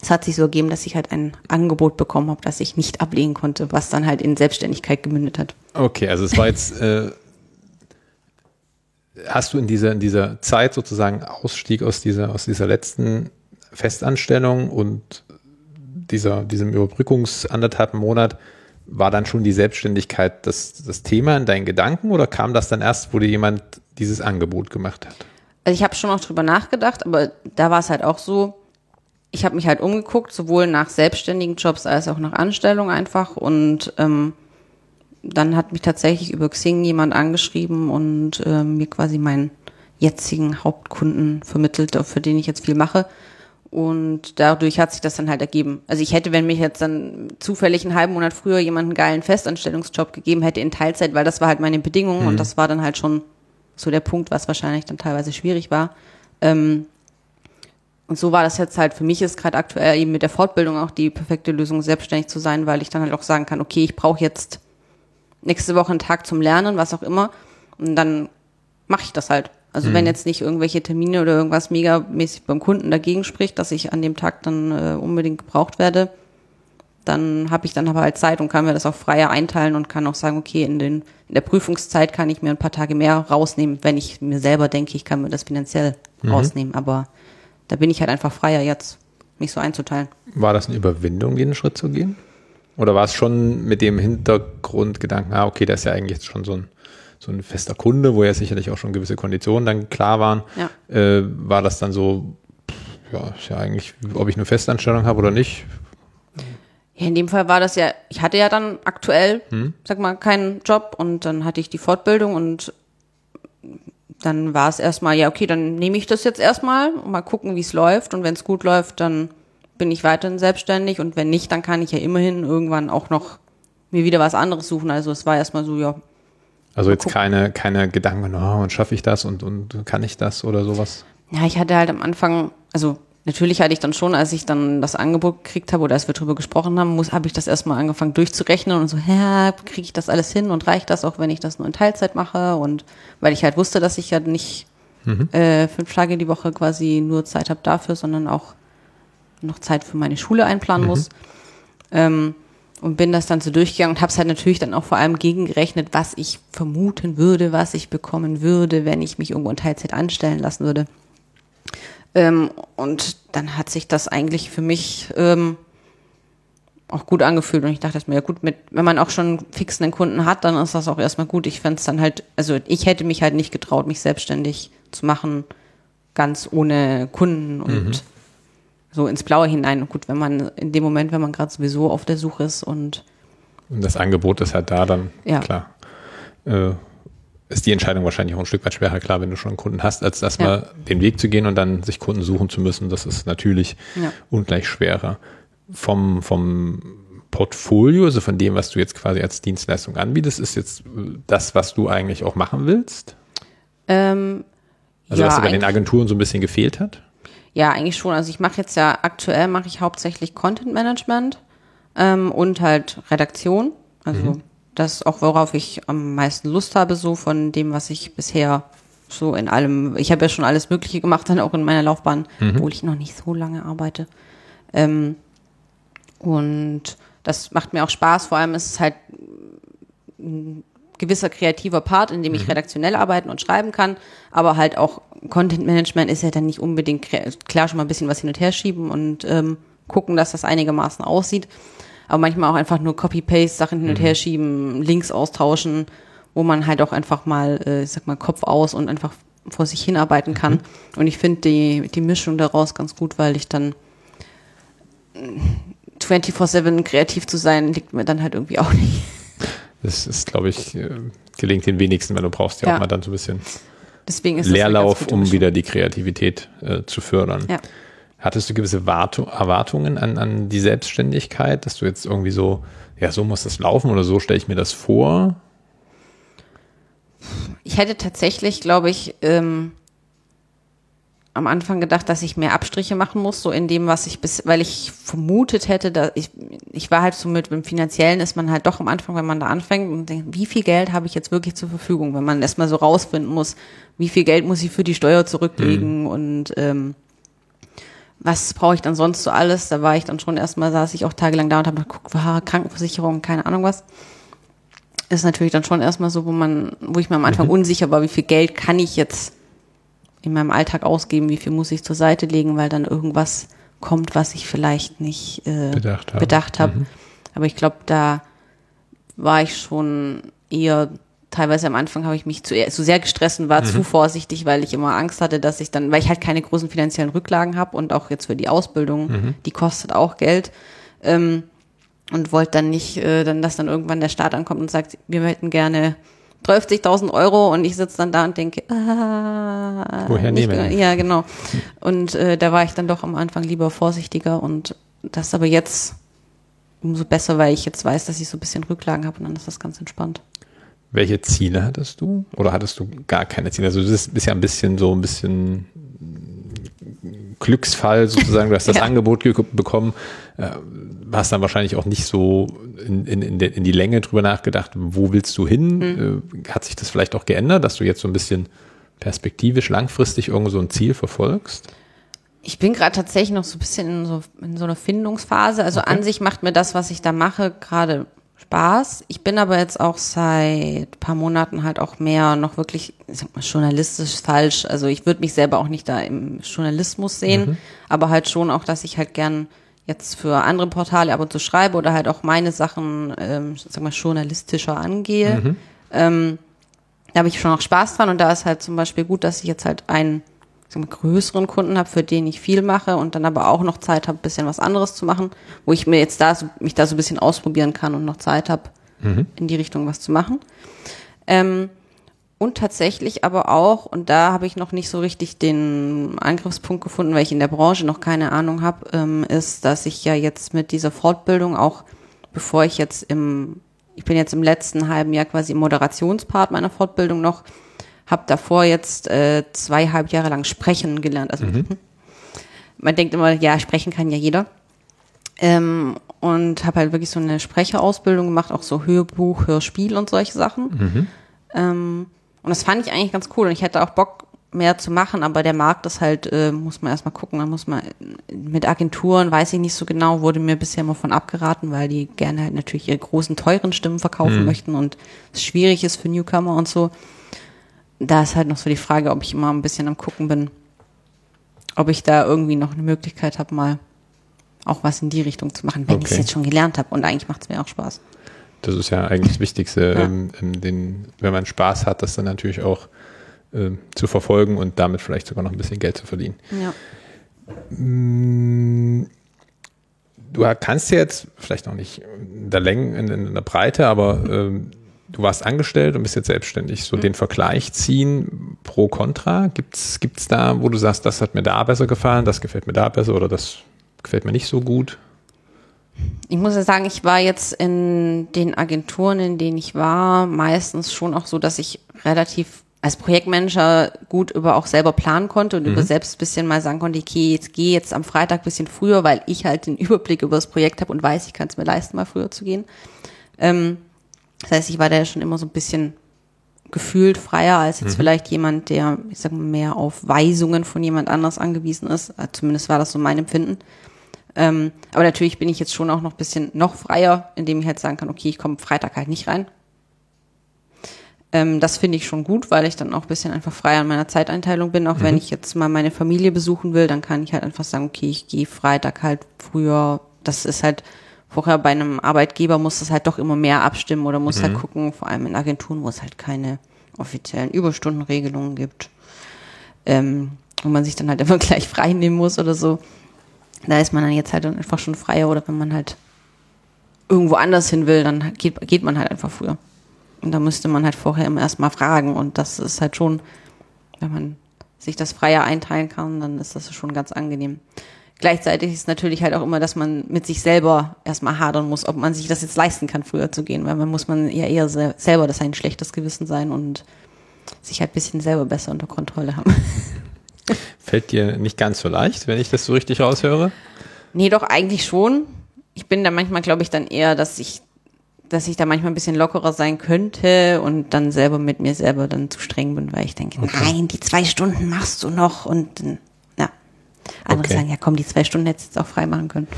[SPEAKER 2] es hat sich so ergeben, dass ich halt ein Angebot bekommen habe, das ich nicht ablehnen konnte, was dann halt in Selbstständigkeit gemündet hat.
[SPEAKER 1] Okay, also es war jetzt, äh, hast du in dieser, in dieser Zeit sozusagen Ausstieg aus dieser, aus dieser letzten Festanstellung und dieser, diesem Überbrückungs anderthalb Monat, war dann schon die Selbstständigkeit das, das Thema in deinen Gedanken oder kam das dann erst, wo dir jemand dieses Angebot gemacht hat?
[SPEAKER 2] Also ich habe schon noch drüber nachgedacht, aber da war es halt auch so, ich habe mich halt umgeguckt, sowohl nach selbstständigen Jobs als auch nach Anstellung einfach und ähm, dann hat mich tatsächlich über Xing jemand angeschrieben und ähm, mir quasi meinen jetzigen Hauptkunden vermittelt, für den ich jetzt viel mache. Und dadurch hat sich das dann halt ergeben. Also ich hätte, wenn mich jetzt dann zufällig einen halben Monat früher jemand einen geilen Festanstellungsjob gegeben hätte in Teilzeit, weil das war halt meine Bedingung und das war dann halt schon so der Punkt, was wahrscheinlich dann teilweise schwierig war. Ähm, und so war das jetzt halt, für mich ist gerade aktuell eben mit der Fortbildung auch die perfekte Lösung, selbstständig zu sein, weil ich dann halt auch sagen kann, okay, ich brauche jetzt nächste Woche einen Tag zum Lernen, was auch immer. Und dann mache ich das halt. Also wenn jetzt nicht irgendwelche Termine oder irgendwas megamäßig beim Kunden dagegen spricht, dass ich an dem Tag dann äh, unbedingt gebraucht werde, dann habe ich dann aber halt Zeit und kann mir das auch freier einteilen und kann auch sagen, okay, in, den, in der Prüfungszeit kann ich mir ein paar Tage mehr rausnehmen, wenn ich mir selber denke, ich kann mir das finanziell rausnehmen. Aber da bin ich halt einfach freier jetzt, mich so einzuteilen.
[SPEAKER 1] War das eine Überwindung, den Schritt zu gehen? Oder war es schon mit dem Hintergrundgedanken, ah, okay, das ist ja eigentlich jetzt schon so ein, so ein fester Kunde, wo ja sicherlich auch schon gewisse Konditionen dann klar waren.
[SPEAKER 2] Ja.
[SPEAKER 1] Äh, war das dann so, pff, ja, ist ja eigentlich, ob ich eine Festanstellung habe oder nicht?
[SPEAKER 2] Ja, in dem Fall war das ja, ich hatte ja dann aktuell, sag mal, keinen Job und dann hatte ich die Fortbildung und dann war es erstmal, ja, okay, dann nehme ich das jetzt erstmal und mal gucken, wie es läuft. Und wenn es gut läuft, dann bin ich weiterhin selbstständig und wenn nicht, dann kann ich ja immerhin irgendwann auch noch mir wieder was anderes suchen. Also es war erstmal so, ja,
[SPEAKER 1] Also jetzt
[SPEAKER 2] gucken.
[SPEAKER 1] keine, keine Gedanken, oh, und schaffe ich das und, und kann ich das oder sowas?
[SPEAKER 2] Ja, ich hatte halt am Anfang, also natürlich hatte ich dann schon, als ich dann das Angebot gekriegt habe oder als wir drüber gesprochen haben, muss, habe ich das erstmal angefangen durchzurechnen und so, hä, kriege ich das alles hin und reicht das auch, wenn ich das nur in Teilzeit mache? Und weil ich halt wusste, dass ich ja nicht äh, fünf Tage die Woche quasi nur Zeit habe dafür, sondern auch noch Zeit für meine Schule einplanen muss. Ähm, und bin das dann so durchgegangen und habe es halt natürlich dann auch vor allem gegengerechnet, was ich vermuten würde, was ich bekommen würde, wenn ich mich irgendwo in Teilzeit anstellen lassen würde. Ähm, und dann hat sich das eigentlich für mich ähm, auch gut angefühlt. Und ich dachte mir, ja gut, mit, wenn man auch schon fixen Kunden hat, dann ist das auch erstmal gut. Ich fände es dann halt, also ich hätte mich halt nicht getraut, mich selbstständig zu machen, ganz ohne Kunden und so ins Blaue hinein. Und gut, wenn man in dem Moment, wenn man gerade sowieso auf der Suche ist und
[SPEAKER 1] Und das Angebot ist halt da, dann
[SPEAKER 2] Ja.
[SPEAKER 1] klar. Äh, ist die Entscheidung wahrscheinlich auch ein Stück weit schwerer, klar, wenn du schon einen Kunden hast, als erstmal den Weg zu gehen und dann sich Kunden suchen zu müssen. Das ist natürlich
[SPEAKER 2] Ja.
[SPEAKER 1] ungleich schwerer. Vom, vom Portfolio, also von dem, was du jetzt quasi als Dienstleistung anbietest, ist jetzt äh, das, was du eigentlich auch machen willst?
[SPEAKER 2] ähm,
[SPEAKER 1] Also
[SPEAKER 2] ja,
[SPEAKER 1] was dir bei den Agenturen so ein bisschen gefehlt hat?
[SPEAKER 2] Ja, eigentlich schon. Also ich mache jetzt ja aktuell mache ich hauptsächlich Content Management ähm, und halt Redaktion. Also das ist auch worauf ich am meisten Lust habe, so von dem, was ich bisher so in allem. Ich habe ja schon alles Mögliche gemacht, dann auch in meiner Laufbahn, obwohl ich noch nicht so lange arbeite. Ähm, und das macht mir auch Spaß. Vor allem ist es halt gewisser kreativer Part, in dem ich redaktionell arbeiten und schreiben kann, aber halt auch Content Management ist ja dann nicht unbedingt klar schon mal ein bisschen was hin und her schieben und ähm, gucken, dass das einigermaßen aussieht, aber manchmal auch einfach nur Copy-Paste, Sachen hin und her schieben, Links austauschen, wo man halt auch einfach mal, äh, ich sag mal, Kopf aus und einfach vor sich hinarbeiten kann. Und ich finde die, die Mischung daraus ganz gut, weil ich dann 24-7 kreativ zu sein, liegt mir dann halt irgendwie auch nicht.
[SPEAKER 1] Das ist, glaube ich, äh, gelingt den wenigsten, weil du brauchst ja,
[SPEAKER 2] Ja.
[SPEAKER 1] auch mal dann so ein bisschen Leerlauf, um wieder die Kreativität äh, zu fördern.
[SPEAKER 2] Ja.
[SPEAKER 1] Hattest du gewisse Wartu Erwartungen an, an die Selbstständigkeit, dass du jetzt irgendwie so, ja, so muss das laufen oder so stelle ich mir das vor?
[SPEAKER 2] Ich hätte tatsächlich, glaube ich, ähm, am Anfang gedacht, dass ich mehr Abstriche machen muss, so in dem, was ich bis, weil ich vermutet hätte, dass ich, ich war halt so mit dem Finanziellen ist man halt doch am Anfang, wenn man da anfängt und denkt, wie viel Geld habe ich jetzt wirklich zur Verfügung, wenn man erstmal so rausfinden muss, wie viel Geld muss ich für die Steuer zurücklegen und ähm, was brauche ich dann sonst so alles? Da war ich dann schon erstmal, saß ich auch tagelang da und habe geguckt, war Krankenversicherung, keine Ahnung was. Ist natürlich dann schon erstmal so, wo man, wo ich mir am Anfang unsicher war, wie viel Geld kann ich jetzt in meinem Alltag ausgeben, wie viel muss ich zur Seite legen, weil dann irgendwas kommt, was ich vielleicht nicht äh,
[SPEAKER 1] Bedacht habe.
[SPEAKER 2] bedacht habe. Aber ich glaube, da war ich schon eher, teilweise am Anfang habe ich mich zu, zu sehr gestresst und war zu vorsichtig, weil ich immer Angst hatte, dass ich dann, weil ich halt keine großen finanziellen Rücklagen habe und auch jetzt für die Ausbildung, die kostet auch Geld. Ähm, und wollte dann nicht, äh, dann, dass dann irgendwann der Staat ankommt und sagt, wir hätten gerne 30.000 Euro und ich sitze dann da und denke, ah,
[SPEAKER 1] Woher
[SPEAKER 2] nicht
[SPEAKER 1] nehmen?
[SPEAKER 2] genau- Ja, genau. Und äh, da war ich dann doch am Anfang lieber vorsichtiger und das ist aber jetzt umso besser, weil ich jetzt weiß, dass ich so ein bisschen Rücklagen habe und dann ist das ganz entspannt.
[SPEAKER 1] Welche Ziele hattest du? Oder hattest du gar keine Ziele? Also du bist ja ein bisschen so ein bisschen Glücksfall sozusagen, du hast das
[SPEAKER 2] Ja.
[SPEAKER 1] Angebot ge- bekommen, äh, hast dann wahrscheinlich auch nicht so in, in, in, in die Länge drüber nachgedacht, wo willst du hin?
[SPEAKER 2] Mhm.
[SPEAKER 1] Äh, hat sich das vielleicht auch geändert, dass du jetzt so ein bisschen perspektivisch langfristig irgendwo so ein Ziel verfolgst?
[SPEAKER 2] Ich bin gerade tatsächlich noch so ein bisschen in so, in so einer Findungsphase. Also an sich macht mir das, was ich da mache, gerade Spaß. Ich bin aber jetzt auch seit paar Monaten halt auch mehr noch wirklich, ich sag mal, journalistisch falsch. Also ich würde mich selber auch nicht da im Journalismus sehen, aber halt schon auch, dass ich halt gern jetzt für andere Portale ab und zu schreibe oder halt auch meine Sachen, ähm, sag mal, journalistischer angehe. Ähm, da habe ich schon auch Spaß dran und da ist halt zum Beispiel gut, dass ich jetzt halt einen ich sag mal, größeren Kunden habe, für den ich viel mache und dann aber auch noch Zeit habe, bisschen was anderes zu machen, wo ich mir jetzt da so, mich da so ein bisschen ausprobieren kann und noch Zeit habe, in die Richtung was zu machen. Ähm, und tatsächlich aber auch, und da habe ich noch nicht so richtig den Angriffspunkt gefunden, weil ich in der Branche noch keine Ahnung habe, ähm, ist, dass ich ja jetzt mit dieser Fortbildung auch, bevor ich jetzt im, ich bin jetzt im letzten halben Jahr quasi im Moderationspart meiner Fortbildung noch, habe davor jetzt äh, zweieinhalb Jahre lang sprechen gelernt. Also man denkt immer, ja, sprechen kann ja jeder. Ähm, und habe halt wirklich so eine Sprecherausbildung gemacht, auch so Hörbuch, Hörspiel und solche Sachen. Ähm, und das fand ich eigentlich ganz cool. Und ich hätte auch Bock, mehr zu machen, aber der Markt ist halt, äh, muss man erstmal gucken, da muss man mit Agenturen, weiß ich nicht so genau, wurde mir bisher immer von abgeraten, weil die gerne halt natürlich ihre großen, teuren Stimmen verkaufen möchten und es schwierig ist für Newcomer und so. Da ist halt noch so die Frage, ob ich immer ein bisschen am gucken bin, ob ich da irgendwie noch eine Möglichkeit habe, mal auch was in die Richtung zu machen, wenn ich es
[SPEAKER 1] Okay.
[SPEAKER 2] jetzt schon gelernt habe. Und eigentlich macht es mir auch Spaß.
[SPEAKER 1] Das ist ja eigentlich das Wichtigste,
[SPEAKER 2] Ja.
[SPEAKER 1] ähm, den, wenn man Spaß hat, das dann natürlich auch ähm, zu verfolgen und damit vielleicht sogar noch ein bisschen Geld zu verdienen.
[SPEAKER 2] Ja.
[SPEAKER 1] Du kannst jetzt, vielleicht noch nicht in der Länge, in, in der Breite, aber ähm, du warst angestellt und bist jetzt selbstständig. So mhm. den Vergleich ziehen pro Contra. Gibt's gibt's da, wo du sagst, das hat mir da besser gefallen, das gefällt mir da besser oder das gefällt mir nicht so gut?
[SPEAKER 2] Ich muss ja sagen, ich war jetzt in den Agenturen, in denen ich war, meistens schon auch so, dass ich relativ als Projektmanager gut über auch selber planen konnte und mhm. über selbst ein bisschen mal sagen konnte, okay, jetzt gehe jetzt am Freitag ein bisschen früher, weil ich halt den Überblick über das Projekt habe und weiß, ich kann es mir leisten, mal früher zu gehen. Ähm, das heißt, ich war da ja schon immer so ein bisschen gefühlt freier als jetzt mhm. vielleicht jemand, der, ich sag mal, mehr auf Weisungen von jemand anders angewiesen ist. Äh, zumindest war das so mein Empfinden. Ähm, aber natürlich bin ich jetzt schon auch noch ein bisschen noch freier, indem ich halt sagen kann, okay, ich komme Freitag halt nicht rein. Ähm, das finde ich schon gut, weil ich dann auch ein bisschen einfach freier an meiner Zeiteinteilung bin. Auch mhm. wenn ich jetzt mal meine Familie besuchen will, dann kann ich halt einfach sagen, okay, ich gehe Freitag halt früher. Das ist halt vorher bei einem Arbeitgeber muss das halt doch immer mehr abstimmen oder muss halt mhm. halt gucken, vor allem in Agenturen, wo es halt keine offiziellen Überstundenregelungen gibt. Ähm, wo man sich dann halt immer gleich frei nehmen muss oder so da ist man dann jetzt halt einfach schon freier oder wenn man halt irgendwo anders hin will, dann geht, geht man halt einfach früher. Und da müsste man halt vorher immer erstmal fragen und das ist halt schon, wenn man sich das freier einteilen kann, dann ist das schon ganz angenehm. Gleichzeitig ist natürlich halt auch immer, dass man mit sich selber erstmal hadern muss, ob man sich das jetzt leisten kann, früher zu gehen, weil man muss man ja eher selber das ein schlechtes Gewissen sein und sich halt bisschen selber besser unter Kontrolle haben.
[SPEAKER 1] Fällt dir nicht ganz so leicht, wenn ich das so richtig raushöre?
[SPEAKER 2] Nee, doch eigentlich schon. Ich bin da manchmal, glaube ich, dann eher, dass ich, dass ich da manchmal ein bisschen lockerer sein könnte und dann selber mit mir selber dann zu streng bin, weil ich denke, okay. nein, die zwei Stunden machst du noch und ja. Andere okay. sagen, ja komm, die zwei Stunden hättest du jetzt auch frei machen können.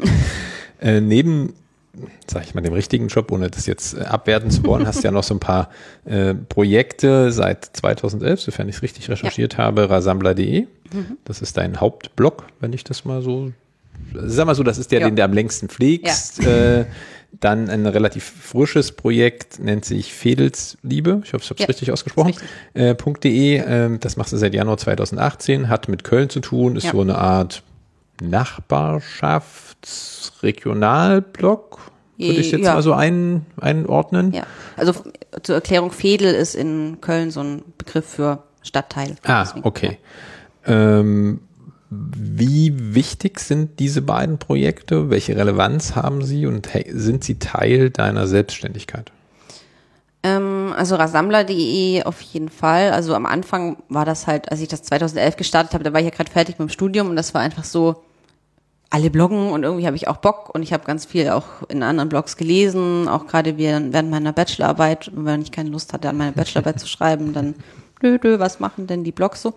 [SPEAKER 1] äh, neben sag ich mal, dem richtigen Job, ohne das jetzt äh, abwerten zu wollen, hast ja noch so ein paar äh, Projekte seit 2011, sofern ich es richtig recherchiert ja. habe, rasambler.de. Mhm. Das ist dein Hauptblog, wenn ich das mal so, sag mal so, das ist der, ja. den du am längsten pflegst. Ja. Äh, dann ein relativ frisches Projekt nennt sich Fedelsliebe. Ich hoffe, ich habe es richtig ausgesprochen. Richtig. Äh, .de, äh, das machst du seit Januar 2018, hat mit Köln zu tun, ist so eine Art Nachbarschaftsregionalblock, würde ich jetzt ja. mal so ein, einordnen.
[SPEAKER 2] Ja, also zur Erklärung, Fedel ist in Köln so ein Begriff für Stadtteil.
[SPEAKER 1] Ah, Deswegen, okay. Ja. Ähm, wie wichtig sind diese beiden Projekte? Welche Relevanz haben sie und sind sie Teil deiner Selbstständigkeit?
[SPEAKER 2] Ähm, also rasammler.de auf jeden Fall. Also am Anfang war das halt, als ich das 2011 gestartet habe, da war ich ja gerade fertig mit dem Studium und das war einfach so, alle bloggen und irgendwie habe ich auch Bock und ich habe ganz viel auch in anderen Blogs gelesen, auch gerade während meiner Bachelorarbeit, wenn ich keine Lust hatte, an meine Bachelorarbeit zu schreiben, dann dö, dö, was machen denn die Blogs so?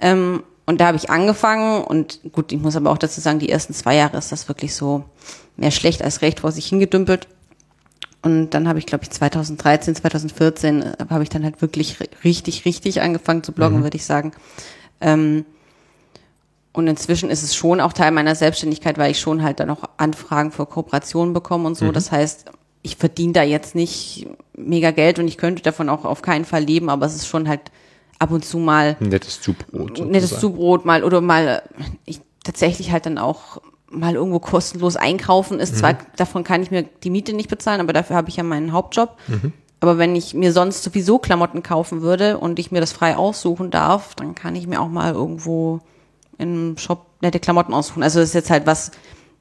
[SPEAKER 2] Ähm, und da habe ich angefangen und gut, ich muss aber auch dazu sagen, die ersten zwei Jahre ist das wirklich so mehr schlecht als recht vor sich hingedümpelt. Und dann habe ich, glaube ich, 2013, 2014 äh, habe ich dann halt wirklich richtig, richtig angefangen zu bloggen, mhm. würde ich sagen. Ähm, und inzwischen ist es schon auch Teil meiner Selbstständigkeit, weil ich schon halt dann auch Anfragen für Kooperationen bekomme und so. Mhm. Das heißt, ich verdiene da jetzt nicht mega Geld und ich könnte davon auch auf keinen Fall leben, aber es ist schon halt ab und zu mal
[SPEAKER 1] nettes Zubrot.
[SPEAKER 2] Nettes Zubrot mal oder mal ich tatsächlich halt dann auch mal irgendwo kostenlos einkaufen ist. Mhm. Zwar davon kann ich mir die Miete nicht bezahlen, aber dafür habe ich ja meinen Hauptjob. Mhm. Aber wenn ich mir sonst sowieso Klamotten kaufen würde und ich mir das frei aussuchen darf, dann kann ich mir auch mal irgendwo im Shop nette Klamotten aussuchen. Also das ist jetzt halt was,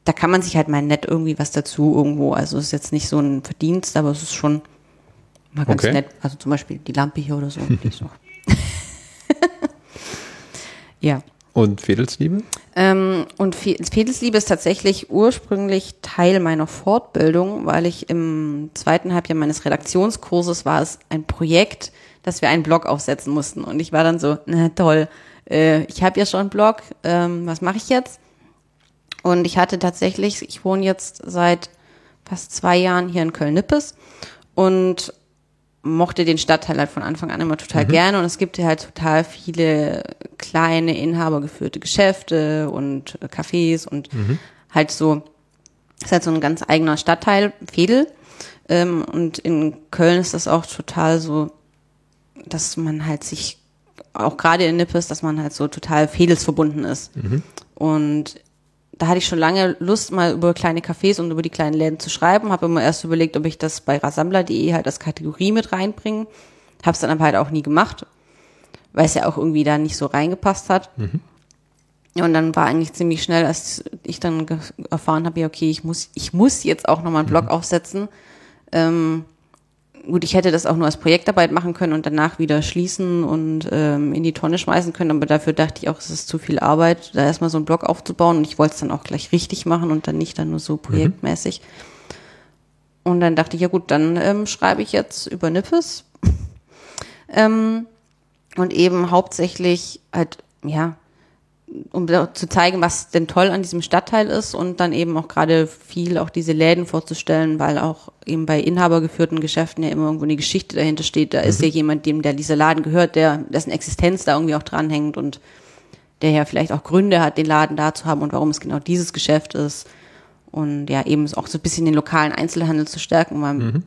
[SPEAKER 2] da kann man sich halt mal nett irgendwie was dazu irgendwo. Also es ist jetzt nicht so ein Verdienst, aber es ist schon mal ganz okay. nett. Also zum Beispiel die Lampe hier oder so. so. ja.
[SPEAKER 1] Und Fedelsliebe?
[SPEAKER 2] Ähm, und Fedelsliebe ist tatsächlich ursprünglich Teil meiner Fortbildung, weil ich im zweiten Halbjahr meines Redaktionskurses war es ein Projekt, dass wir einen Blog aufsetzen mussten. Und ich war dann so, na toll, äh, ich habe ja schon einen Blog, ähm, was mache ich jetzt? Und ich hatte tatsächlich, ich wohne jetzt seit fast zwei Jahren hier in Köln-Nippes und mochte den Stadtteil halt von Anfang an immer total mhm. gerne und es gibt hier halt total viele kleine inhabergeführte Geschäfte und äh, Cafés und mhm. halt so, ist halt so ein ganz eigener Stadtteil, Fedel. Ähm, und in Köln ist das auch total so, dass man halt sich auch gerade in Nippes, dass man halt so total fedelsverbunden ist. Und da hatte ich schon lange Lust, mal über kleine Cafés und über die kleinen Läden zu schreiben. Habe immer erst überlegt, ob ich das bei rasammler.de halt als Kategorie mit reinbringe. Habe es dann aber halt auch nie gemacht, weil es ja auch irgendwie da nicht so reingepasst hat. Ja, und dann war eigentlich ziemlich schnell, als ich dann erfahren habe, ja, okay, ich muss, ich muss jetzt auch nochmal einen Blog aufsetzen. Ähm, gut, ich hätte das auch nur als Projektarbeit machen können und danach wieder schließen und ähm, in die Tonne schmeißen können, aber dafür dachte ich auch, es ist zu viel Arbeit, da erstmal so einen Blog aufzubauen und ich wollte es dann auch gleich richtig machen und dann nicht dann nur so projektmäßig. Und dann dachte ich, ja gut, dann ähm, schreibe ich jetzt über Nippes. ähm, und eben hauptsächlich halt, ja, um zu zeigen, was denn toll an diesem Stadtteil ist und dann eben auch gerade viel auch diese Läden vorzustellen, weil auch eben bei inhabergeführten Geschäften ja immer irgendwo eine Geschichte dahinter steht. Da ist ja jemand, dem der dieser Laden gehört, der dessen Existenz da irgendwie auch dranhängt und der ja vielleicht auch Gründe hat, den Laden da zu haben und warum es genau dieses Geschäft ist. Und ja, eben auch so ein bisschen den lokalen Einzelhandel zu stärken, weil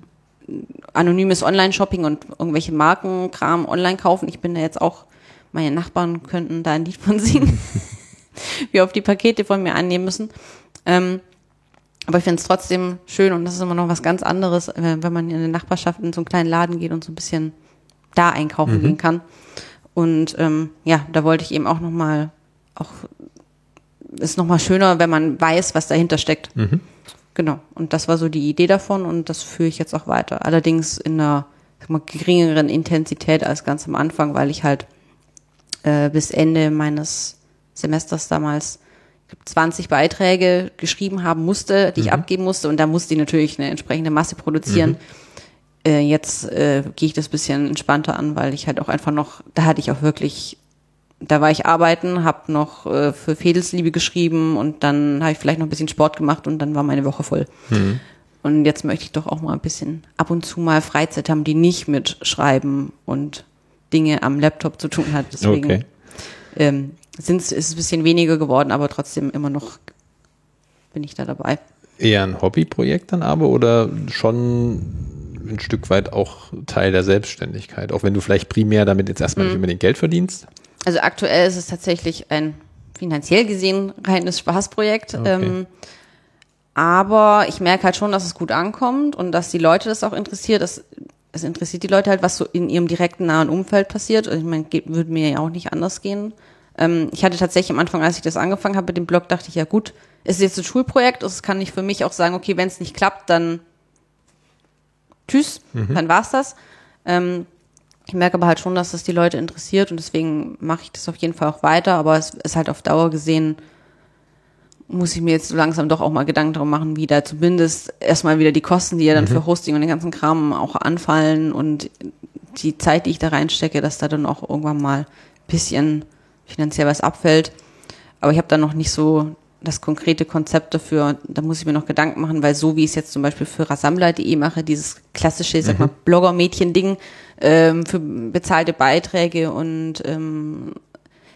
[SPEAKER 2] anonymes Online-Shopping und irgendwelche Markenkram online kaufen. Ich bin da jetzt auch, meine Nachbarn könnten da ein Lied von singen, wie oft die Pakete von mir annehmen müssen. Ähm, aber ich finde es trotzdem schön und das ist immer noch was ganz anderes, äh, wenn man in eine Nachbarschaft in so einen kleinen Laden geht und so ein bisschen da einkaufen gehen kann. Und ähm, ja, da wollte ich eben auch nochmal, auch ist nochmal schöner, wenn man weiß, was dahinter steckt. Genau. Und das war so die Idee davon und das führe ich jetzt auch weiter. Allerdings in einer mal, geringeren Intensität als ganz am Anfang, weil ich halt äh, bis Ende meines Semesters damals ich glaub, 20 Beiträge geschrieben haben musste, die ich abgeben musste und da musste ich natürlich eine entsprechende Masse produzieren. Äh, jetzt äh, gehe ich das bisschen entspannter an, weil ich halt auch einfach noch, da hatte ich auch wirklich, da war ich arbeiten, habe noch äh, für Fedelsliebe geschrieben und dann habe ich vielleicht noch ein bisschen Sport gemacht und dann war meine Woche voll. Und jetzt möchte ich doch auch mal ein bisschen ab und zu mal Freizeit haben, die nicht mit Schreiben und Dinge am Laptop zu tun hat. Deswegen
[SPEAKER 1] Okay.
[SPEAKER 2] ähm, sind's, ist es ein bisschen weniger geworden, aber trotzdem immer noch bin ich da dabei.
[SPEAKER 1] Eher ein Hobbyprojekt dann aber oder schon ein Stück weit auch Teil der Selbstständigkeit, auch wenn du vielleicht primär damit jetzt erstmal nicht unbedingt Geld verdienst?
[SPEAKER 2] Also aktuell ist es tatsächlich ein finanziell gesehen reines Spaßprojekt.
[SPEAKER 1] Okay.
[SPEAKER 2] Ähm, aber ich merke halt schon, dass es gut ankommt und dass die Leute das auch interessiert. Das, es interessiert die Leute halt, was so in ihrem direkten nahen Umfeld passiert. Und ich meine, würde mir ja auch nicht anders gehen. Ähm, ich hatte tatsächlich am Anfang, als ich das angefangen habe mit dem Blog, dachte ich, ja gut, es ist jetzt ein Schulprojekt, es kann ich für mich auch sagen, okay, wenn es nicht klappt, dann tschüss, dann war's das. Ähm, ich merke aber halt schon, dass das die Leute interessiert und deswegen mache ich das auf jeden Fall auch weiter, aber es ist halt auf Dauer gesehen, muss ich mir jetzt so langsam doch auch mal Gedanken darum machen, wie da zumindest erstmal wieder die Kosten, die ja dann für Hosting und den ganzen Kram auch anfallen und die Zeit, die ich da reinstecke, dass da dann auch irgendwann mal ein bisschen finanziell was abfällt. Aber ich habe da noch nicht so das konkrete Konzept dafür. Da muss ich mir noch Gedanken machen, weil so wie ich es jetzt zum Beispiel für rasammler.de mache, dieses klassische, ich sag mal, Blogger-Mädchen-Ding ähm, für bezahlte Beiträge und ähm,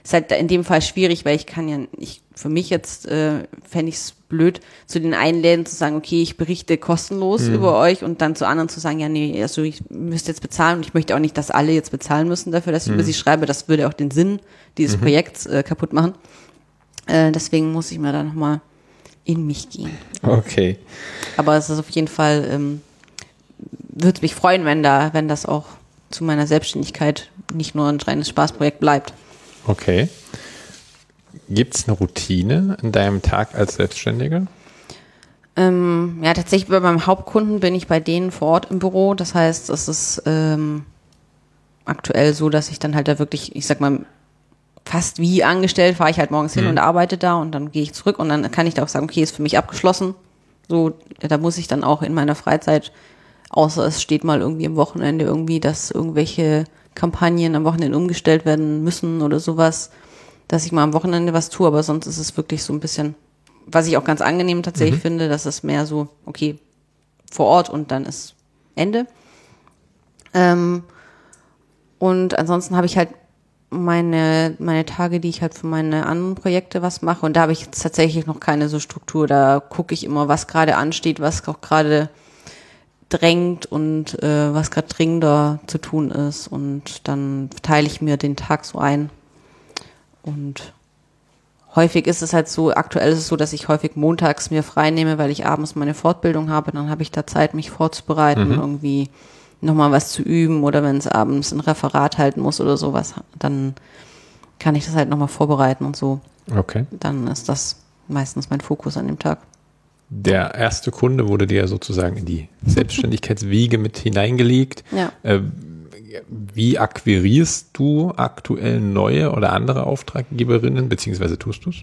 [SPEAKER 2] ist halt in dem Fall schwierig, weil ich kann ja, ich für mich jetzt äh, fände ich es blöd, zu den einen Läden zu sagen, okay, ich berichte kostenlos über euch und dann zu anderen zu sagen, ja, nee, also ich müsste jetzt bezahlen und ich möchte auch nicht, dass alle jetzt bezahlen müssen dafür, dass ich über sie schreibe. Das würde auch den Sinn dieses Projekts äh, kaputt machen. Äh, deswegen muss ich mir da nochmal in mich gehen.
[SPEAKER 1] Okay.
[SPEAKER 2] Aber es ist auf jeden Fall, ähm, würde mich freuen, wenn da, wenn das auch zu meiner Selbstständigkeit nicht nur ein reines Spaßprojekt bleibt.
[SPEAKER 1] Okay. Gibt es eine Routine in deinem Tag als Selbstständiger?
[SPEAKER 2] Ähm, ja, tatsächlich bei meinem Hauptkunden bin ich bei denen vor Ort im Büro. Das heißt, es ist ähm, aktuell so, dass ich dann halt da wirklich, ich sag mal, fast wie angestellt, fahre ich halt morgens hin und arbeite da und dann gehe ich zurück und dann kann ich da auch sagen, okay, ist für mich abgeschlossen. So, da muss ich dann auch in meiner Freizeit, außer es steht mal irgendwie am Wochenende irgendwie, dass irgendwelche Kampagnen am Wochenende umgestellt werden müssen oder sowas, dass ich mal am Wochenende was tue, aber sonst ist es wirklich so ein bisschen, was ich auch ganz angenehm tatsächlich finde, dass es mehr so, okay, vor Ort und dann ist Ende. Ähm, und ansonsten habe ich halt meine, meine Tage, die ich halt für meine anderen Projekte was mache. Und da habe ich jetzt tatsächlich noch keine so Struktur. Da gucke ich immer, was gerade ansteht, was auch gerade drängt und äh, was gerade dringender zu tun ist. Und dann teile ich mir den Tag so ein. Und häufig ist es halt so, aktuell ist es so, dass ich häufig montags mir frei nehme, weil ich abends meine Fortbildung habe. Dann habe ich da Zeit, mich vorzubereiten, mhm. irgendwie nochmal was zu üben oder wenn es abends ein Referat halten muss oder sowas, dann kann ich das halt nochmal vorbereiten und so.
[SPEAKER 1] Okay.
[SPEAKER 2] Dann ist das meistens mein Fokus an dem Tag.
[SPEAKER 1] Der erste Kunde wurde dir sozusagen in die Selbstständigkeitswiege mit hineingelegt.
[SPEAKER 2] Ja.
[SPEAKER 1] Äh, wie akquirierst du aktuell neue oder andere Auftraggeberinnen, beziehungsweise tust du es?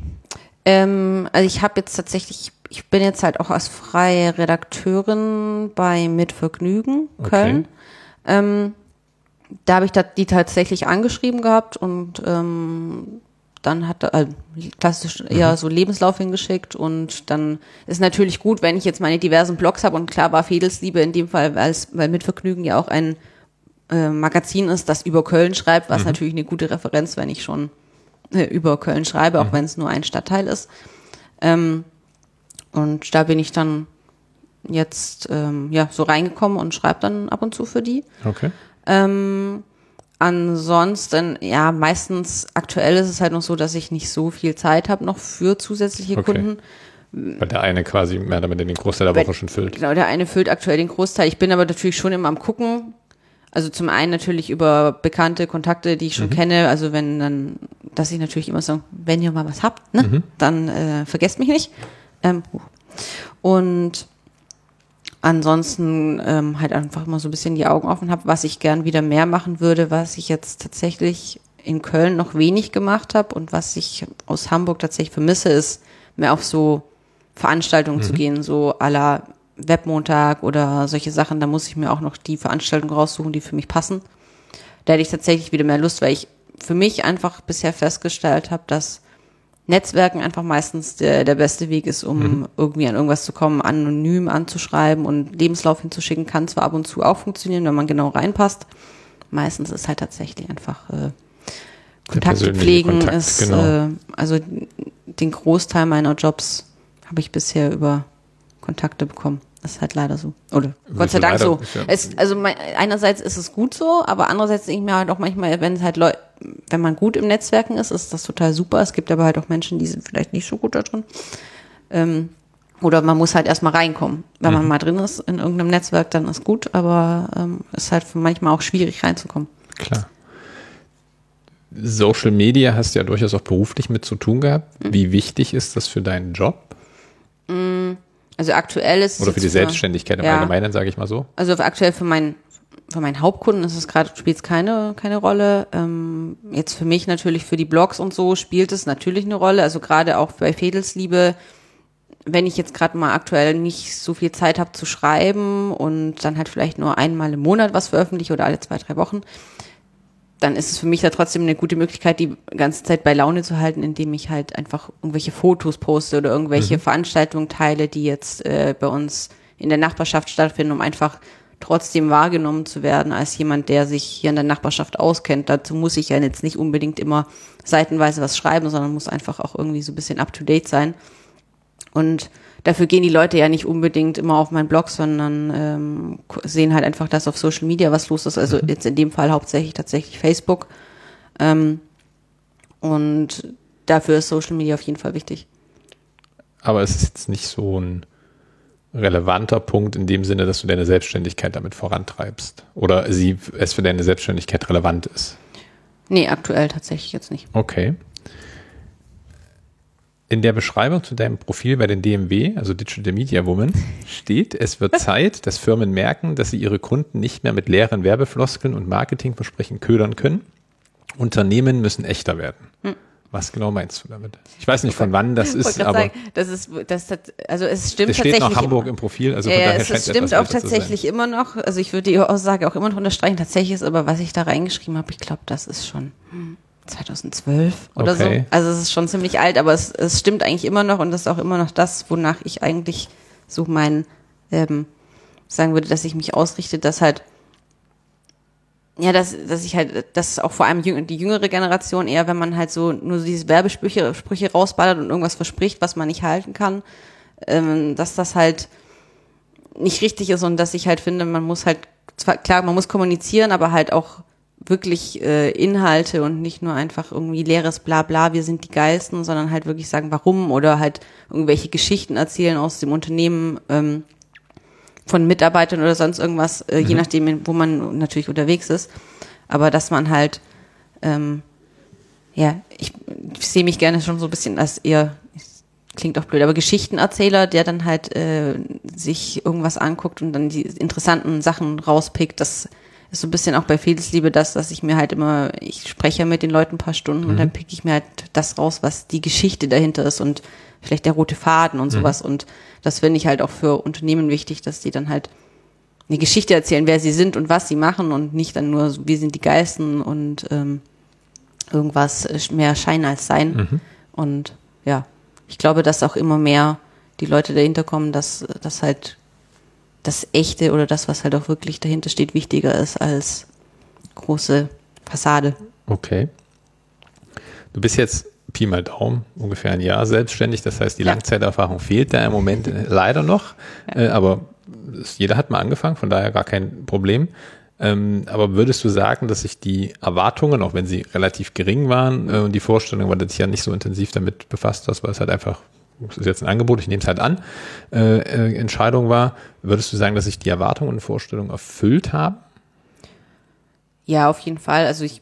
[SPEAKER 2] Ähm, also ich habe jetzt tatsächlich, ich bin jetzt halt auch als freie Redakteurin bei Mitvergnügen Köln. Okay. Ähm, da habe ich die tatsächlich angeschrieben gehabt und ähm, dann hat er äh, klassisch eher mhm. so Lebenslauf hingeschickt und dann ist natürlich gut, wenn ich jetzt meine diversen Blogs habe und klar war Fedelsliebe in dem Fall, weil es, weil Mitvergnügen ja auch ein äh, Magazin ist, das über Köln schreibt, was mhm. natürlich eine gute Referenz, wenn ich schon äh, über Köln schreibe, auch mhm. wenn es nur ein Stadtteil ist. Ähm, und da bin ich dann jetzt ähm, ja so reingekommen und schreibe dann ab und zu für die.
[SPEAKER 1] Okay.
[SPEAKER 2] Ähm, ansonsten, ja, meistens aktuell ist es halt noch so, dass ich nicht so viel Zeit habe noch für zusätzliche okay. Kunden.
[SPEAKER 1] Weil der eine quasi mehr damit den Großteil der Woche schon füllt.
[SPEAKER 2] Genau, der eine füllt aktuell den Großteil. Ich bin aber natürlich schon immer am gucken, also zum einen natürlich über bekannte Kontakte, die ich schon mhm. kenne. Also wenn dann, dass ich natürlich immer so, wenn ihr mal was habt, ne, mhm. dann äh, vergesst mich nicht. Ähm, und ansonsten ähm, halt einfach immer so ein bisschen die Augen offen habe, was ich gern wieder mehr machen würde, was ich jetzt tatsächlich in Köln noch wenig gemacht habe und was ich aus Hamburg tatsächlich vermisse, ist mehr auf so Veranstaltungen mhm. zu gehen, so aller Webmontag oder solche Sachen, da muss ich mir auch noch die Veranstaltungen raussuchen, die für mich passen. Da hätte ich tatsächlich wieder mehr Lust, weil ich für mich einfach bisher festgestellt habe, dass Netzwerken einfach meistens der, der beste Weg ist, um mhm. irgendwie an irgendwas zu kommen, anonym anzuschreiben und Lebenslauf hinzuschicken, kann zwar ab und zu auch funktionieren, wenn man genau reinpasst. Meistens ist halt tatsächlich einfach äh, Kontakte pflegen Kontakt, ist, genau. äh, also den Großteil meiner Jobs habe ich bisher über Kontakte bekommen. Ist halt leider so. Oder Gott sei Dank so. Ja. Es, also mein, einerseits ist es gut so, aber andererseits denke ich mir halt auch manchmal, wenn es halt Leute, wenn man gut im Netzwerken ist, ist das total super. Es gibt aber halt auch Menschen, die sind vielleicht nicht so gut da drin. Ähm, oder man muss halt erstmal reinkommen. Wenn mhm. man mal drin ist in irgendeinem Netzwerk, dann ist gut, aber ähm, ist halt manchmal auch schwierig reinzukommen.
[SPEAKER 1] Klar. Social Media hast du ja durchaus auch beruflich mit zu tun gehabt. Mhm. Wie wichtig ist das für deinen Job?
[SPEAKER 2] Mhm also aktuell ist
[SPEAKER 1] Oder für die Selbstständigkeit im ja, Allgemeinen, sage ich mal so.
[SPEAKER 2] Also aktuell für meinen für meinen Hauptkunden ist es gerade spielt es keine keine Rolle. Ähm, jetzt für mich natürlich für die Blogs und so spielt es natürlich eine Rolle. Also gerade auch bei Fedelsliebe, wenn ich jetzt gerade mal aktuell nicht so viel Zeit habe zu schreiben und dann halt vielleicht nur einmal im Monat was veröffentliche oder alle zwei drei Wochen, dann ist es für mich da trotzdem eine gute Möglichkeit, die ganze Zeit bei Laune zu halten, indem ich halt einfach irgendwelche Fotos poste oder irgendwelche mhm. Veranstaltungen teile, die jetzt äh, bei uns in der Nachbarschaft stattfinden, um einfach trotzdem wahrgenommen zu werden als jemand, der sich hier in der Nachbarschaft auskennt. Dazu muss ich ja jetzt nicht unbedingt immer seitenweise was schreiben, sondern muss einfach auch irgendwie so ein bisschen up to date sein. Und dafür gehen die Leute ja nicht unbedingt immer auf meinen Blog, sondern ähm, sehen halt einfach, dass auf Social Media was los ist. Also mhm. jetzt in dem Fall hauptsächlich tatsächlich Facebook. Ähm, und dafür ist Social Media auf jeden Fall wichtig.
[SPEAKER 1] Aber es ist jetzt nicht so ein relevanter Punkt in dem Sinne, dass du deine Selbstständigkeit damit vorantreibst. Oder sie, es für deine Selbstständigkeit relevant ist.
[SPEAKER 2] Nee, aktuell tatsächlich jetzt nicht.
[SPEAKER 1] Okay. In der Beschreibung zu deinem Profil bei den DMW, also Digital Media Woman, steht, es wird Zeit, dass Firmen merken, dass sie ihre Kunden nicht mehr mit leeren Werbefloskeln und Marketingversprechen ködern können. Unternehmen müssen echter werden. Hm. Was genau meinst du damit? Ich weiß nicht, von wann das ist, aber
[SPEAKER 2] sagen, das ist, das hat, also es stimmt
[SPEAKER 1] es steht tatsächlich. noch Hamburg im Profil, also
[SPEAKER 2] ja, von daher es stimmt auch tatsächlich immer noch. Also ich würde die Aussage auch immer noch unterstreichen. Tatsächlich ist aber, was ich da reingeschrieben habe, ich glaube, das ist schon. Hm 2012 oder okay. so. Also es ist schon ziemlich alt, aber es, es stimmt eigentlich immer noch und das ist auch immer noch das, wonach ich eigentlich so mein, ähm, sagen würde, dass ich mich ausrichte, dass halt, ja, dass, dass ich halt, dass auch vor allem die jüngere Generation eher, wenn man halt so nur so diese Werbesprüche Sprüche rausballert und irgendwas verspricht, was man nicht halten kann, ähm, dass das halt nicht richtig ist und dass ich halt finde, man muss halt, zwar klar, man muss kommunizieren, aber halt auch wirklich äh, Inhalte und nicht nur einfach irgendwie leeres Blabla, wir sind die Geisten, sondern halt wirklich sagen, warum oder halt irgendwelche Geschichten erzählen aus dem Unternehmen ähm, von Mitarbeitern oder sonst irgendwas, äh, mhm. je nachdem, wo man natürlich unterwegs ist. Aber dass man halt, ähm, ja, ich, ich sehe mich gerne schon so ein bisschen als eher, klingt auch blöd, aber Geschichtenerzähler, der dann halt äh, sich irgendwas anguckt und dann die interessanten Sachen rauspickt, das ist so ein bisschen auch bei Friedensliebe das, dass ich mir halt immer, ich spreche mit den Leuten ein paar Stunden mhm. und dann pick ich mir halt das raus, was die Geschichte dahinter ist und vielleicht der rote Faden und mhm. sowas. Und das finde ich halt auch für Unternehmen wichtig, dass die dann halt eine Geschichte erzählen, wer sie sind und was sie machen und nicht dann nur, wir sind die Geisten und ähm, irgendwas mehr Schein als Sein. Mhm. Und ja, ich glaube, dass auch immer mehr die Leute dahinter kommen, dass das halt das Echte oder das, was halt auch wirklich dahinter steht, wichtiger ist als große Fassade.
[SPEAKER 1] Okay. Du bist jetzt Pi mal Daumen ungefähr ein Jahr selbstständig. Das heißt, die ja. Langzeiterfahrung fehlt da im Moment leider noch. Ja. Äh, aber jeder hat mal angefangen, von daher gar kein Problem. Ähm, aber würdest du sagen, dass sich die Erwartungen, auch wenn sie relativ gering waren, äh, und die Vorstellung, weil du dich ja nicht so intensiv damit befasst hast, weil es halt einfach, das ist jetzt ein Angebot, ich nehme es halt an, äh, äh, Entscheidung war, würdest du sagen, dass sich die Erwartungen und Vorstellungen erfüllt haben?
[SPEAKER 2] Ja, auf jeden Fall. Also ich